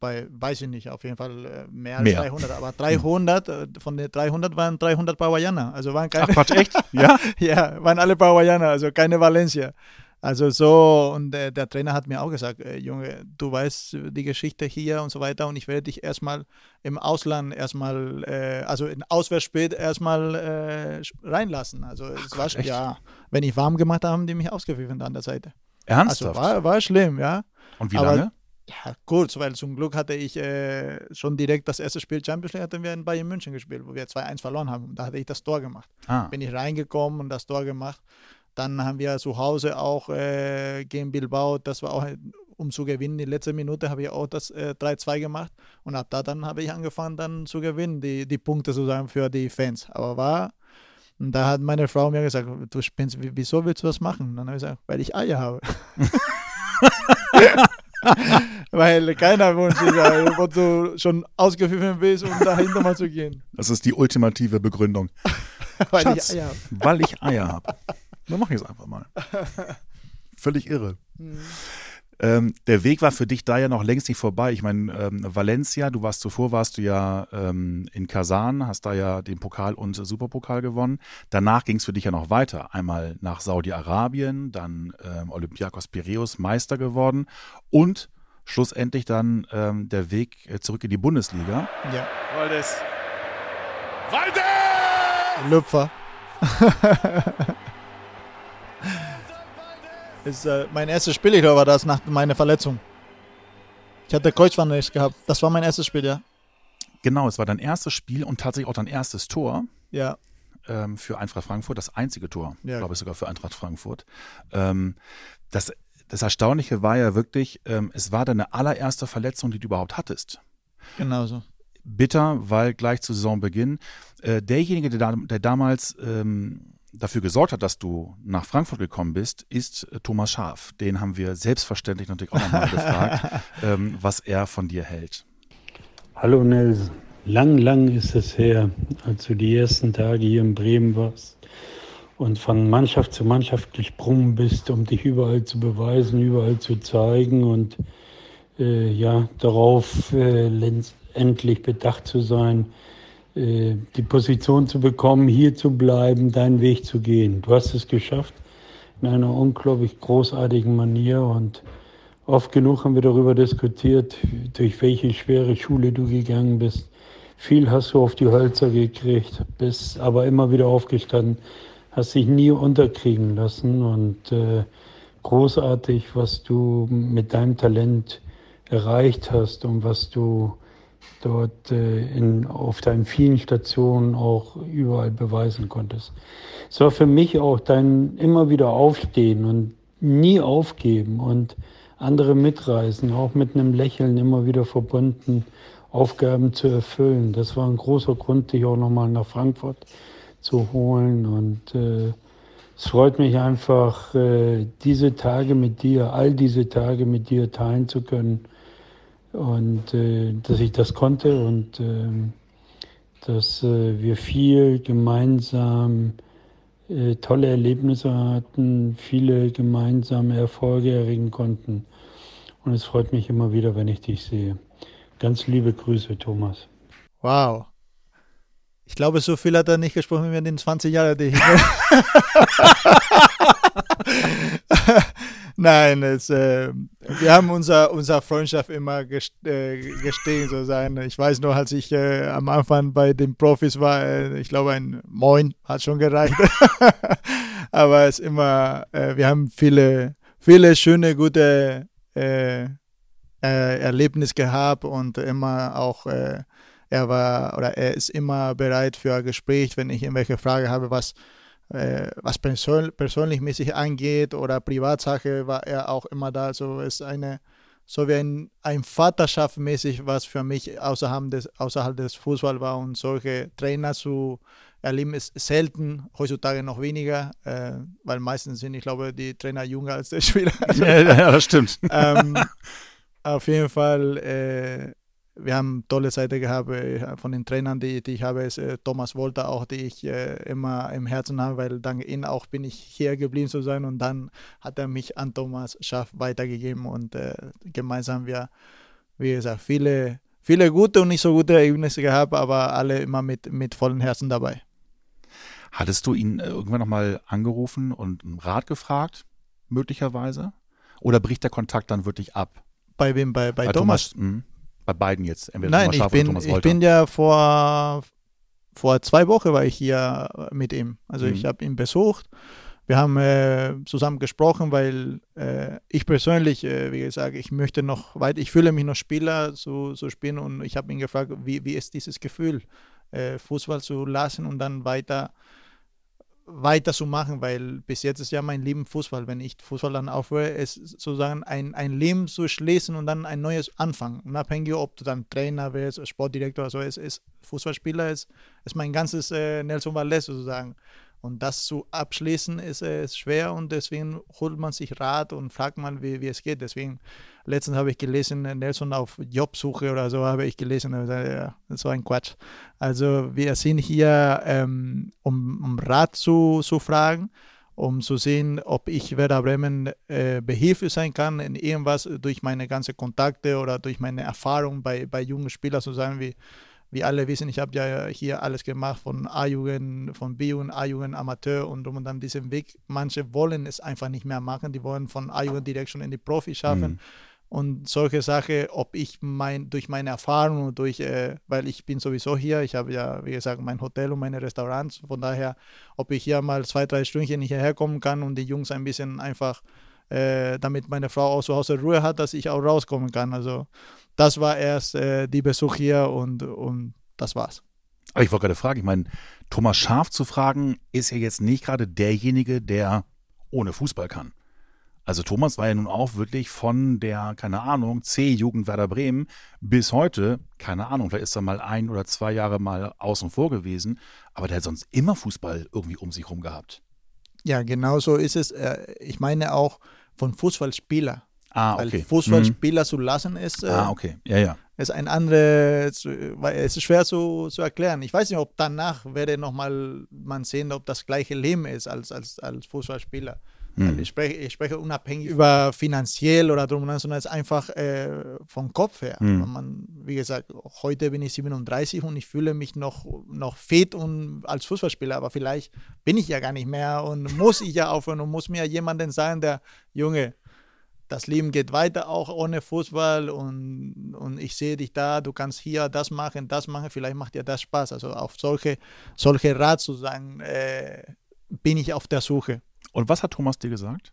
bei, weiß ich nicht, auf jeden Fall äh, mehr als Mehr. 300. Aber 300, äh, von den 300 waren 300 Paraguayaner. Also waren keine, Ach Quatsch, echt? (laughs) Ja? ja, waren alle Paraguayaner, also keine Valencia. Also so, und äh, der Trainer hat mir auch gesagt, äh, Junge, du weißt die Geschichte hier und so weiter und ich werde dich erstmal im Ausland erstmal, äh, also in Auswärtsspiel erstmal äh, reinlassen. Also es war, echt? ja, wenn ich warm gemacht habe, haben die mich ausgepfiffen an der Seite. Ernsthaft? Also war, war schlimm, ja. und wie aber- lange? Ja, kurz, weil zum Glück hatte ich äh, schon direkt das erste Spiel Champions League hatten wir in Bayern München gespielt, wo wir 2-1 verloren haben. Da hatte ich das Tor gemacht. Ah. Bin ich reingekommen und das Tor gemacht. Dann haben wir zu Hause auch äh, gegen Bilbao, das war auch, um zu gewinnen, die letzte Minute habe ich auch das äh, 3-2 gemacht. Und ab da dann habe ich angefangen dann zu gewinnen, die, die Punkte sozusagen für die Fans. Aber war, und da hat meine Frau mir gesagt, du spinnst, wie- wieso willst du das machen? Und dann habe ich gesagt, weil ich Eier habe. (laughs) Weil keiner ja, wo du schon ausgepfiffen bist, um dahinter mal zu gehen. Das ist die ultimative Begründung. (laughs) Weil Schatz, ich Eier habe. weil ich Eier habe. Dann mache ich es einfach mal. (laughs) Völlig irre. Ähm, der Weg war für dich da ja noch längst nicht vorbei. Ich meine, ähm, Valencia, du warst zuvor, warst du ja ähm, in Kasan, hast da ja den Pokal und Superpokal gewonnen. Danach ging es für dich ja noch weiter. Einmal nach Saudi-Arabien, dann ähm, Olympiakos Piräus Meister geworden und schlussendlich dann ähm, der Weg äh, zurück in die Bundesliga. Ja, Waldes. Waldes! Lüpfer. (laughs) ist, äh, mein erstes Spiel, ich glaube, war das nach meiner Verletzung. Ich hatte Kreuzbandriss gehabt. Das war mein erstes Spiel, ja. Genau, es war dein erstes Spiel und tatsächlich auch dein erstes Tor. Ja, ähm, für Eintracht Frankfurt, das einzige Tor, Ja. glaube ich sogar für Eintracht Frankfurt. Ähm, das, das Erstaunliche war ja wirklich, ähm, es war deine allererste Verletzung, die du überhaupt hattest. genau so. Bitter, weil gleich zu Saisonbeginn äh, derjenige, der, da, der damals ähm, dafür gesorgt hat, dass du nach Frankfurt gekommen bist, ist äh, Thomas Schaaf. Den haben wir selbstverständlich natürlich auch nochmal (laughs) gefragt, ähm, was er von dir hält. Hallo Nelson. Lang, lang ist es her, als du die ersten Tage hier in Bremen warst und von Mannschaft zu Mannschaft gesprungen bist, um dich überall zu beweisen, überall zu zeigen und äh, ja, darauf äh, endlich bedacht zu sein, äh, die Position zu bekommen, hier zu bleiben, deinen Weg zu gehen. Du hast es geschafft in einer unglaublich großartigen Manier und Oft genug haben wir darüber diskutiert, durch welche schwere Schule du gegangen bist. Viel hast du auf die Hölzer gekriegt, bist aber immer wieder aufgestanden, hast dich nie unterkriegen lassen und äh, großartig, was du mit deinem Talent erreicht hast und was du dort äh, in, auf deinen vielen Stationen auch überall beweisen konntest. Es war für mich auch dein immer wieder Aufstehen und nie aufgeben und andere mitreißen, auch mit einem Lächeln immer wieder verbunden, Aufgaben zu erfüllen. Das war ein großer Grund, dich auch nochmal nach Frankfurt zu holen. Und äh, es freut mich einfach, äh, diese Tage mit dir, all diese Tage mit dir teilen zu können. Und äh, dass ich das konnte und äh, dass äh, wir viel gemeinsam äh, tolle Erlebnisse hatten, viele gemeinsame Erfolge erringen konnten. Und es freut mich immer wieder, wenn ich dich sehe. Ganz liebe Grüße, Thomas. Wow. Ich glaube, so viel hat er nicht gesprochen wie in den 20 Jahren, die ich. (laughs) Nein, es, äh, wir haben unser, unser Freundschaft immer gest, äh, gestehen, so sein. Ich weiß nur, als ich äh, am Anfang bei den Profis war, äh, ich glaube, ein Moin hat schon gereicht. (laughs) Aber es immer, äh, wir haben viele, viele schöne, gute äh, Erlebnisse gehabt und immer auch er war oder er ist immer bereit für ein Gespräch, wenn ich irgendwelche Frage habe, was äh, was persön persönlich mäßig angeht oder Privatsache, war er auch immer da. Also ist eine so wie ein, ein Vaterschaft mäßig, was für mich außerhalb des, außerhalb des Fußball war und solche Trainer zu erleben ist selten, heutzutage noch weniger, äh, weil meistens sind, ich glaube, die Trainer jünger als der Spieler. ja, ja, das stimmt. (laughs) ähm, auf jeden Fall äh, wir haben tolle Seite gehabt äh, von den Trainern, die, die ich habe, ist äh, Thomas Wolter auch, die ich äh, immer im Herzen habe, weil dank ihm auch bin ich hier geblieben zu sein und dann hat er mich an Thomas Schaff weitergegeben und äh, gemeinsam wir, wie gesagt, viele, viele gute und nicht so gute Ergebnisse gehabt, aber alle immer mit, mit vollem Herzen dabei. Hattest du ihn irgendwann nochmal angerufen und einen Rat gefragt, möglicherweise? Oder bricht der Kontakt dann wirklich ab? Bei wem? Bei, bei, bei Thomas? Thomas hm? Bei beiden jetzt? Entweder Nein, ich bin, ich bin ja vor, vor zwei Wochen war ich hier mit ihm. Also mhm. ich habe ihn besucht. Wir haben äh, zusammen gesprochen, weil äh, ich persönlich, äh, wie gesagt, ich möchte noch weit, ich fühle mich noch Spieler zu, zu spielen und ich habe ihn gefragt, wie, wie ist dieses Gefühl, äh, Fußball zu lassen und dann weiter weiterzumachen, weil bis jetzt ist ja mein Leben Fußball. Wenn ich Fußball dann aufhöre, ist sozusagen ein, ein Leben zu schließen und dann ein neues anfangen. Unabhängig, ob du dann Trainer wirst, Sportdirektor oder so, ist, ist Fußballspieler ist, ist mein ganzes äh, Nelson Valdez sozusagen. Und das zu abschließen ist, äh, ist schwer und deswegen holt man sich Rat und fragt man, wie, wie es geht. Deswegen, letztens habe ich gelesen, Nelson auf Jobsuche oder so habe ich gelesen, ja, so ein Quatsch. Also wir sind hier, ähm, um, um Rat zu, zu fragen, um zu sehen, ob ich Werder Bremen äh, behilflich sein kann in irgendwas durch meine ganzen Kontakte oder durch meine Erfahrung bei, bei jungen Spielern, so sagen wie wie alle wissen, ich habe ja hier alles gemacht von A-Jugend, von B-Jugend, A-Jugend, Amateur und, und dann diesen Weg. Manche wollen es einfach nicht mehr machen, die wollen von A-Jugend direkt schon in die Profi schaffen. Mhm. Und solche Sachen, ob ich mein, durch meine Erfahrung und durch, äh, weil ich bin sowieso hier, ich habe ja, wie gesagt, mein Hotel und meine Restaurants, von daher, ob ich hier mal zwei, drei Stündchen hierher kommen kann und die Jungs ein bisschen einfach, äh, damit meine Frau auch zu Hause Ruhe hat, dass ich auch rauskommen kann. Also das war erst äh, die Besuch hier und, und das war's. Aber ich wollte gerade fragen, ich meine, Thomas Schaf zu fragen, ist ja jetzt nicht gerade derjenige, der ohne Fußball kann. Also Thomas war ja nun auch wirklich von der, keine Ahnung, C-Jugend Werder Bremen bis heute, keine Ahnung, vielleicht ist er mal ein oder zwei Jahre mal außen vor gewesen, aber der hat sonst immer Fußball irgendwie um sich herum gehabt. Ja, genau so ist es. Äh, ich meine auch von Fußballspieler. Ah, okay. Weil Fußballspieler mhm. zu lassen ist, äh, ah, okay. ja, ja. ist ein anderes, weil es ist schwer zu, zu erklären. Ich weiß nicht, ob danach werde nochmal man sehen, ob das gleiche Leben ist als, als, als Fußballspieler. Mhm. Ich, spreche, ich spreche unabhängig über finanziell oder drum, sondern es ist einfach äh, vom Kopf her. Mhm. Man, wie gesagt, heute bin ich 37 und ich fühle mich noch, noch fit und als Fußballspieler, aber vielleicht bin ich ja gar nicht mehr und muss ich ja aufhören und muss mir jemanden sagen, der Junge, das Leben geht weiter auch ohne Fußball und, und ich sehe dich da, du kannst hier das machen, das machen, vielleicht macht dir das Spaß. Also auf solche, solche Rat zu sagen, äh, bin ich auf der Suche. Und was hat Thomas dir gesagt?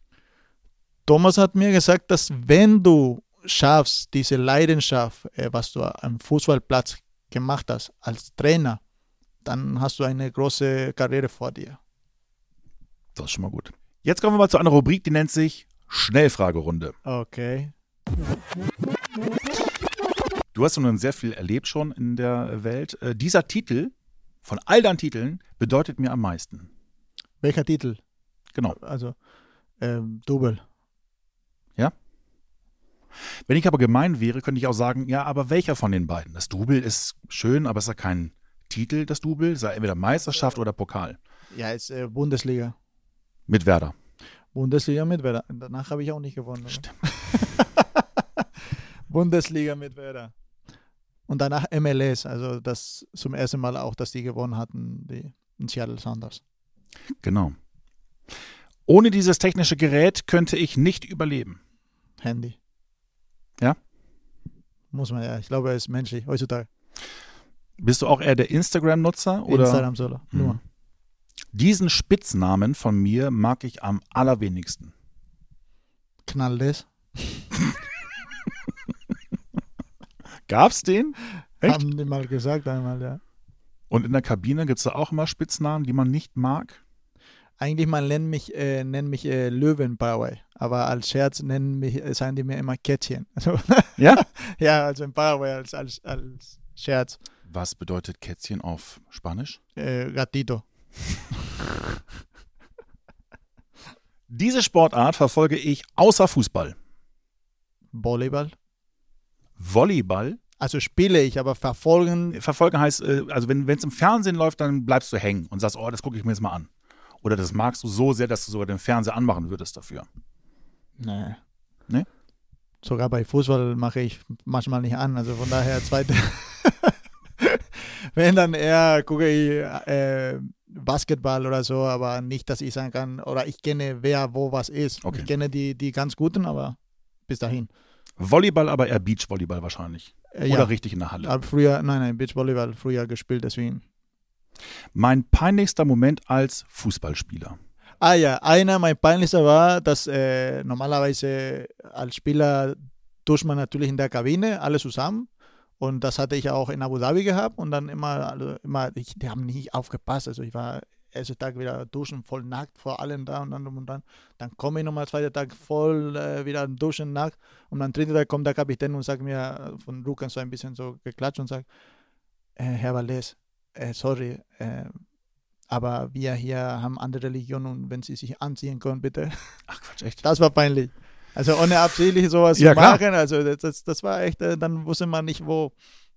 Thomas hat mir gesagt, dass wenn du schaffst, diese Leidenschaft, äh, was du am Fußballplatz gemacht hast, als Trainer, dann hast du eine große Karriere vor dir. Das ist schon mal gut. Jetzt kommen wir mal zu einer Rubrik, die nennt sich Schnellfragerunde. Okay. Du hast nun sehr viel erlebt schon in der Welt. Äh, dieser Titel von all deinen Titeln bedeutet mir am meisten. Welcher Titel? Genau. Also ähm, Double. Ja? Wenn ich aber gemein wäre, könnte ich auch sagen, ja, aber welcher von den beiden? Das Double ist schön, aber es ist ja kein Titel, das Double. Es ist ja entweder Meisterschaft oder Pokal. Ja, ist äh, Bundesliga. Mit Werder. Bundesliga mit Werder. Danach habe ich auch nicht gewonnen. Stimmt. (laughs) Bundesliga mit Werder. Und danach MLS, also das zum ersten Mal auch, dass die gewonnen hatten, die in Seattle Sounders. Genau. Ohne dieses technische Gerät könnte ich nicht überleben. Handy. Ja? Muss man ja. Ich glaube, er ist menschlich heutzutage. Bist du auch eher der Instagram-Nutzer? Instagram solo. Nur. Hm. Diesen Spitznamen von mir mag ich am allerwenigsten. Knalles. (laughs) Gab's den? Echt? Haben die mal gesagt einmal, ja. Und in der Kabine gibt es da auch immer Spitznamen, die man nicht mag? Eigentlich, man nennt mich, äh, nennt mich äh, Löwen Paraguay, aber als Scherz nennen mich, äh, sagen die mir immer Kätzchen. (laughs) Also, Ja? (laughs) ja, also in Paraguay als, als, als Scherz. Was bedeutet Kätzchen auf Spanisch? Äh, gatito. (laughs) Diese Sportart verfolge ich außer Fußball. Volleyball. Volleyball. Also spiele ich, aber verfolgen. Verfolgen heißt, äh, also wenn es im Fernsehen läuft, dann bleibst du hängen und sagst, oh, das gucke ich mir jetzt mal an. Oder das magst du so sehr, dass du sogar den Fernseher anmachen würdest dafür. Nee. Nee? Sogar bei Fußball mache ich manchmal nicht an. Also von daher zweite. (laughs) Wenn dann eher gucke ich äh, Basketball oder so, aber nicht, dass ich sagen kann, oder ich kenne, wer wo was ist. Okay. Ich kenne die, die ganz guten, aber bis dahin. Volleyball, aber eher Beachvolleyball wahrscheinlich. Äh, Oder ja. richtig in der Halle. Aber früher, nein, nein, Beachvolleyball früher gespielt, deswegen. Mein peinlichster Moment als Fußballspieler. Ah ja, einer mein peinlichster war, dass äh, normalerweise als Spieler duscht man natürlich in der Kabine, alle zusammen. Und das hatte ich auch in Abu Dhabi gehabt und dann immer, also immer, ich, die haben nicht aufgepasst. Also ich war ersten Tag wieder duschen, voll nackt vor allem da und dann und dann. Dann komme ich nochmal zweiter Tag voll äh, wieder duschen, nackt. Und am dritten Tag kommt der Kapitän und sagt mir äh, von Rücken so ein bisschen so geklatscht und sagt, äh, Herr Valdez, äh, sorry, äh, aber wir hier haben andere Religionen und wenn Sie sich anziehen können, bitte. (laughs) Ach Quatsch, echt? Das war peinlich. Also ohne absichtlich sowas Ja, zu klar. machen. Also das, das, das war echt, äh, dann wusste man nicht, wo,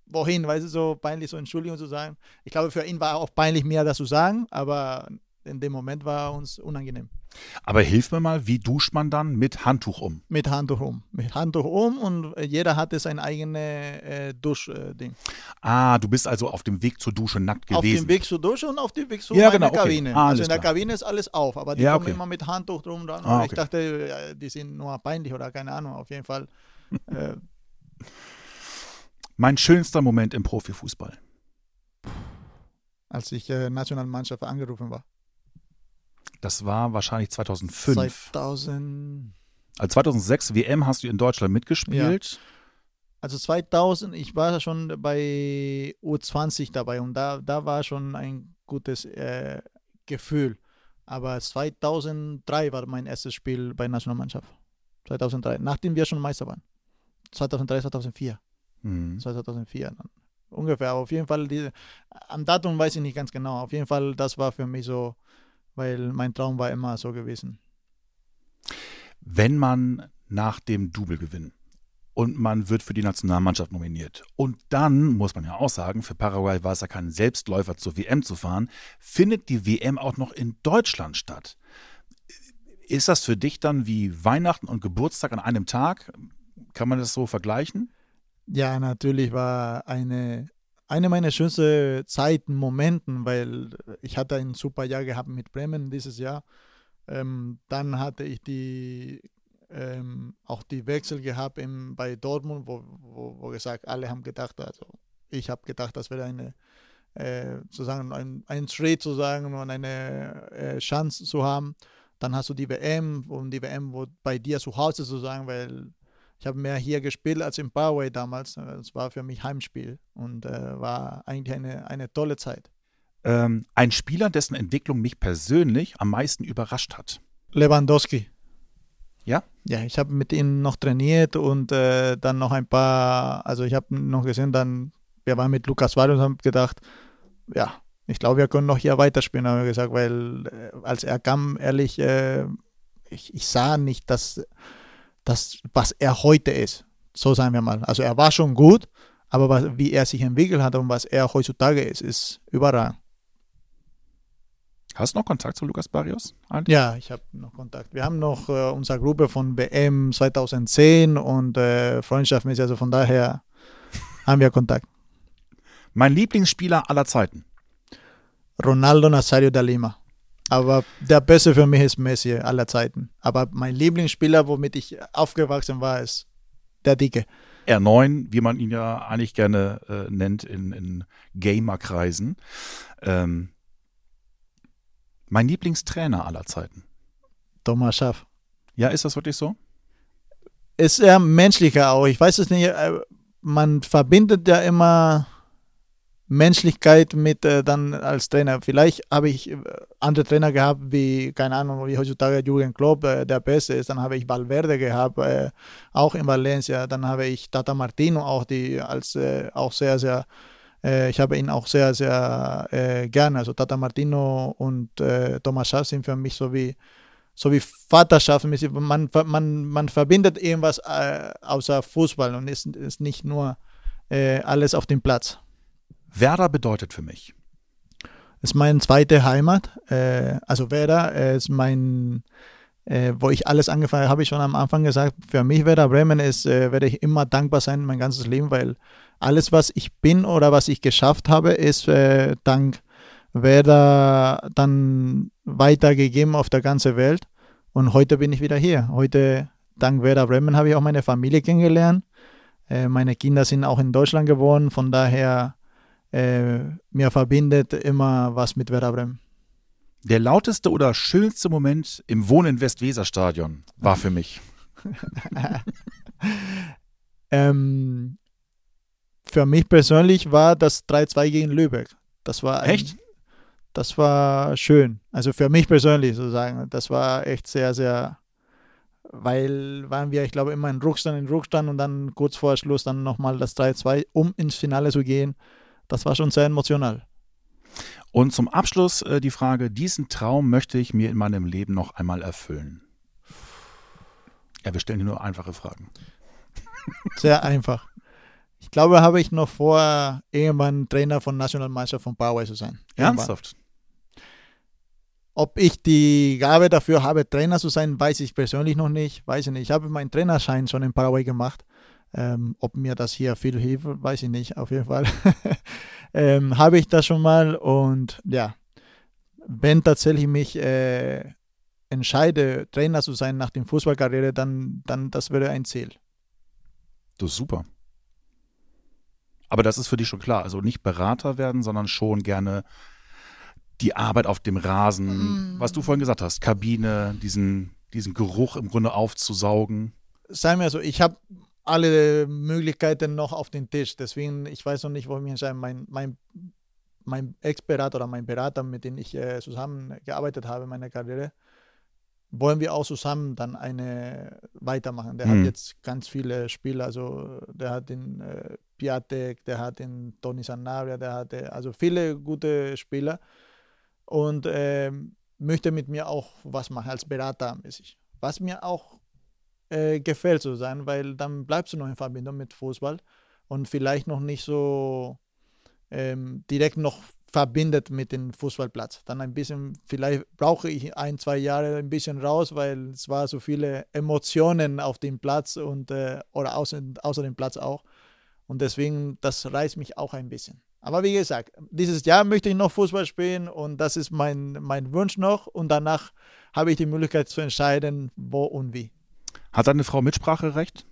wohin, weißt du, so peinlich, so Entschuldigung zu sagen. Ich glaube, für ihn war auch peinlich, mir das zu sagen, aber in dem Moment war uns unangenehm. Aber hilf mir mal, wie duscht man dann mit Handtuch um? Mit Handtuch um. Mit Handtuch um und äh, jeder hatte sein eigenes äh, Duschding. Ah, du bist also auf dem Weg zur Dusche nackt Auf gewesen. dem Weg zur Dusche und auf dem Weg zu Ja, meiner genau, okay. Kabine. Ah, also in der klar. Kabine ist alles auf, aber die Ja, kommen okay. immer mit Handtuch drum dran. Ah, und ich okay. dachte, die sind nur peinlich oder keine Ahnung. Auf jeden Fall. (laughs) äh, Mein schönster Moment im Profifußball. als ich äh, Nationalmannschaft angerufen war. Das war wahrscheinlich 2005. 2000, Also 2006 WM hast du in Deutschland mitgespielt. also 2000, ich war schon bei U20 dabei und da, da war schon ein gutes äh, Gefühl. Aber 2003 war mein erstes Spiel bei Nationalmannschaft. 2003, nachdem wir schon Meister waren. 2003, 2004. Mhm. 2004 dann. Ungefähr, aber auf jeden Fall, diese, am Datum weiß ich nicht ganz genau. Auf jeden Fall, das war für mich so, weil mein Traum war immer so gewesen. Wenn man nach dem Double-Gewinn und man wird für die Nationalmannschaft nominiert und dann, muss man ja auch sagen, für Paraguay war es ja kein Selbstläufer zur WM zu fahren, findet die WM auch noch in Deutschland statt. Ist das für dich dann wie Weihnachten und Geburtstag an einem Tag? Kann man das so vergleichen? Ja, natürlich war eine, eine meiner schönsten Zeiten, Momenten, weil ich hatte ein super Jahr gehabt mit Bremen dieses Jahr. Ähm, dann hatte ich die ähm, auch die Wechsel gehabt im, bei Dortmund, wo, wo, wo gesagt, alle haben gedacht, also ich habe gedacht, das wäre eine äh, sozusagen ein, ein Schritt zu sagen und eine äh, Chance zu haben. Dann hast du die WM und die WM wo bei dir zu Hause zu sagen, weil ich habe mehr hier gespielt als in Paraguay damals. Es war für mich Heimspiel und äh, war eigentlich eine, eine tolle Zeit. Ähm, ein Spieler, dessen Entwicklung mich persönlich am meisten überrascht hat. Lewandowski. Ja? Ja, ich habe mit ihm noch trainiert und äh, dann noch ein paar, also ich habe noch gesehen, dann, wir waren mit Lukas Suarez und haben gedacht, ja, ich glaube, wir können noch hier weiterspielen, haben wir gesagt, weil äh, als er kam, ehrlich, äh, ich, ich sah nicht, dass, dass, was er heute ist. So sagen wir mal. Also er war schon gut, aber was, wie er sich entwickelt hat und was er heutzutage ist, ist überragend. Hast du noch Kontakt zu Lukas Barrios? eigentlich? Ja, ich habe noch Kontakt. Wir haben noch äh, unsere Gruppe von WM 2010 und äh, freundschaftmäßig, also von daher (laughs) haben wir Kontakt. Mein Lieblingsspieler aller Zeiten. Ronaldo Nazario da Lima. Aber der Beste für mich ist Messi aller Zeiten. Aber mein Lieblingsspieler, womit ich aufgewachsen war, ist der Dicke. R9, wie man ihn ja eigentlich gerne äh, nennt in, in Gamer-Kreisen. Ähm, mein Lieblingstrainer aller Zeiten. Thomas Schaff. Ja, ist das wirklich so? Ist er menschlicher auch. Ich weiß es nicht. äh, Man verbindet ja immer Menschlichkeit mit äh, dann als Trainer. Vielleicht habe ich äh, andere Trainer gehabt, wie, keine Ahnung, wie heutzutage Jürgen Klopp äh, der Beste ist. Dann habe ich Valverde gehabt, äh, auch in Valencia. Dann habe ich Tata Martino auch, die als äh, auch sehr, sehr, äh, ich habe ihn auch sehr, sehr gerne. Also Tata Martino und Thomas Schaaf sind für mich so wie, so wie Vaterschaft. Man, man, man verbindet irgendwas außer Fußball und ist, ist nicht nur alles auf dem Platz. Werder bedeutet für mich? ist meine zweite Heimat. Äh, also Werder ist mein, äh, wo ich alles angefangen habe, habe ich schon am Anfang gesagt, für mich Werder Bremen ist, äh, werde ich immer dankbar sein mein ganzes Leben, weil alles, was ich bin oder was ich geschafft habe, ist äh, dank Werder dann weitergegeben auf der ganzen Welt. Und heute bin ich wieder hier. Heute, dank Werder Bremen, habe ich auch meine Familie kennengelernt. Äh, meine Kinder sind auch in Deutschland geboren, von daher äh, mir verbindet immer was mit Werder Bremen. Der lauteste oder schönste Moment im Wohnen Westweser-Stadion war für mich. (laughs) ähm, für mich persönlich war das 3-2 gegen Lübeck. Das war ein, echt? Das war schön. Also für mich persönlich sozusagen. Das war echt sehr, sehr, weil waren wir, ich glaube, immer in Rückstand, in Rückstand und dann kurz vor Schluss dann nochmal das 3-2, um ins Finale zu gehen das war schon sehr emotional. Und zum Abschluss äh, die Frage, diesen Traum möchte ich mir in meinem Leben noch einmal erfüllen. Ja, wir stellen hier nur einfache Fragen. (laughs) Sehr einfach. Ich glaube, habe ich noch vor, irgendwann Trainer von Nationalmannschaft von Paraguay zu sein. Irgendwann. Ernsthaft? Ob ich die Gabe dafür habe, Trainer zu sein, weiß ich persönlich noch nicht. Weiß ich nicht. Ich habe meinen Trainerschein schon in Paraguay gemacht. Ähm, ob mir das hier viel hilft, weiß ich nicht, auf jeden Fall. (laughs) ähm, habe ich das schon mal und ja, wenn tatsächlich mich äh, entscheide, Trainer zu sein nach der Fußballkarriere, dann, dann das wäre ein Ziel. Das ist super. Aber das ist für dich schon klar. Also nicht Berater werden, sondern schon gerne die Arbeit auf dem Rasen, mm. was du vorhin gesagt hast, Kabine, diesen, diesen Geruch im Grunde aufzusaugen. Sagen wir so, ich habe alle Möglichkeiten noch auf den Tisch. Deswegen, ich weiß noch nicht, wo ich mich entscheide. Mein, mein, mein Ex-Berater oder mein Berater, mit dem ich äh, zusammengearbeitet habe in meiner Karriere, wollen wir auch zusammen dann eine weitermachen. Der mhm. hat jetzt ganz viele Spieler, also der hat den äh, Piatek, der hat den Tony Sanabria, der hatte also viele gute Spieler und äh, möchte mit mir auch was machen als Berater mäßig. Was mir auch äh, gefällt zu sein, weil dann bleibst du noch in Verbindung mit Fußball und vielleicht noch nicht so ähm, direkt noch verbindet mit dem Fußballplatz. Dann ein bisschen, vielleicht brauche ich ein, zwei Jahre ein bisschen raus, weil es war so viele Emotionen auf dem Platz und äh, oder außer, außer dem Platz auch. Und deswegen, das reißt mich auch ein bisschen. Aber wie gesagt, dieses Jahr möchte ich noch Fußball spielen und das ist mein, mein Wunsch noch. Und danach habe ich die Möglichkeit zu entscheiden, wo und wie. Hat deine Frau Mitspracherecht?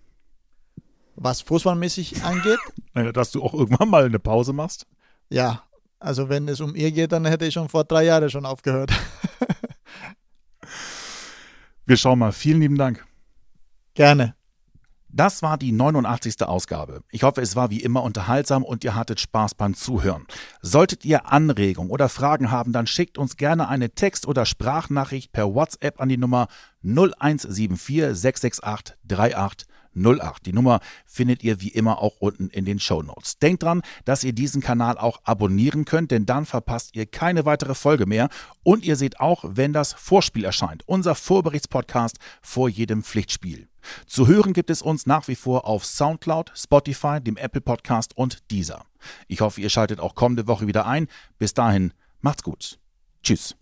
Was fußballmäßig angeht? (laughs) Dass du auch irgendwann mal eine Pause machst? Ja, also wenn es um ihr geht, dann hätte ich schon vor drei Jahren schon aufgehört. (laughs) Wir schauen mal. Vielen lieben Dank. Gerne. Das war die 89. Ausgabe. Ich hoffe, es war wie immer unterhaltsam und ihr hattet Spaß beim Zuhören. Solltet ihr Anregungen oder Fragen haben, dann schickt uns gerne eine Text- oder Sprachnachricht per WhatsApp an die Nummer 0174 668 38 08. Die Nummer findet ihr wie immer auch unten in den Show Notes. Denkt dran, dass ihr diesen Kanal auch abonnieren könnt, denn dann verpasst ihr keine weitere Folge mehr. Und ihr seht auch, wenn das Vorspiel erscheint, unser Vorberichtspodcast vor jedem Pflichtspiel. Zu hören gibt es uns nach wie vor auf Soundcloud, Spotify, dem Apple Podcast und dieser. Ich hoffe, ihr schaltet auch kommende Woche wieder ein. Bis dahin, macht's gut. Tschüss.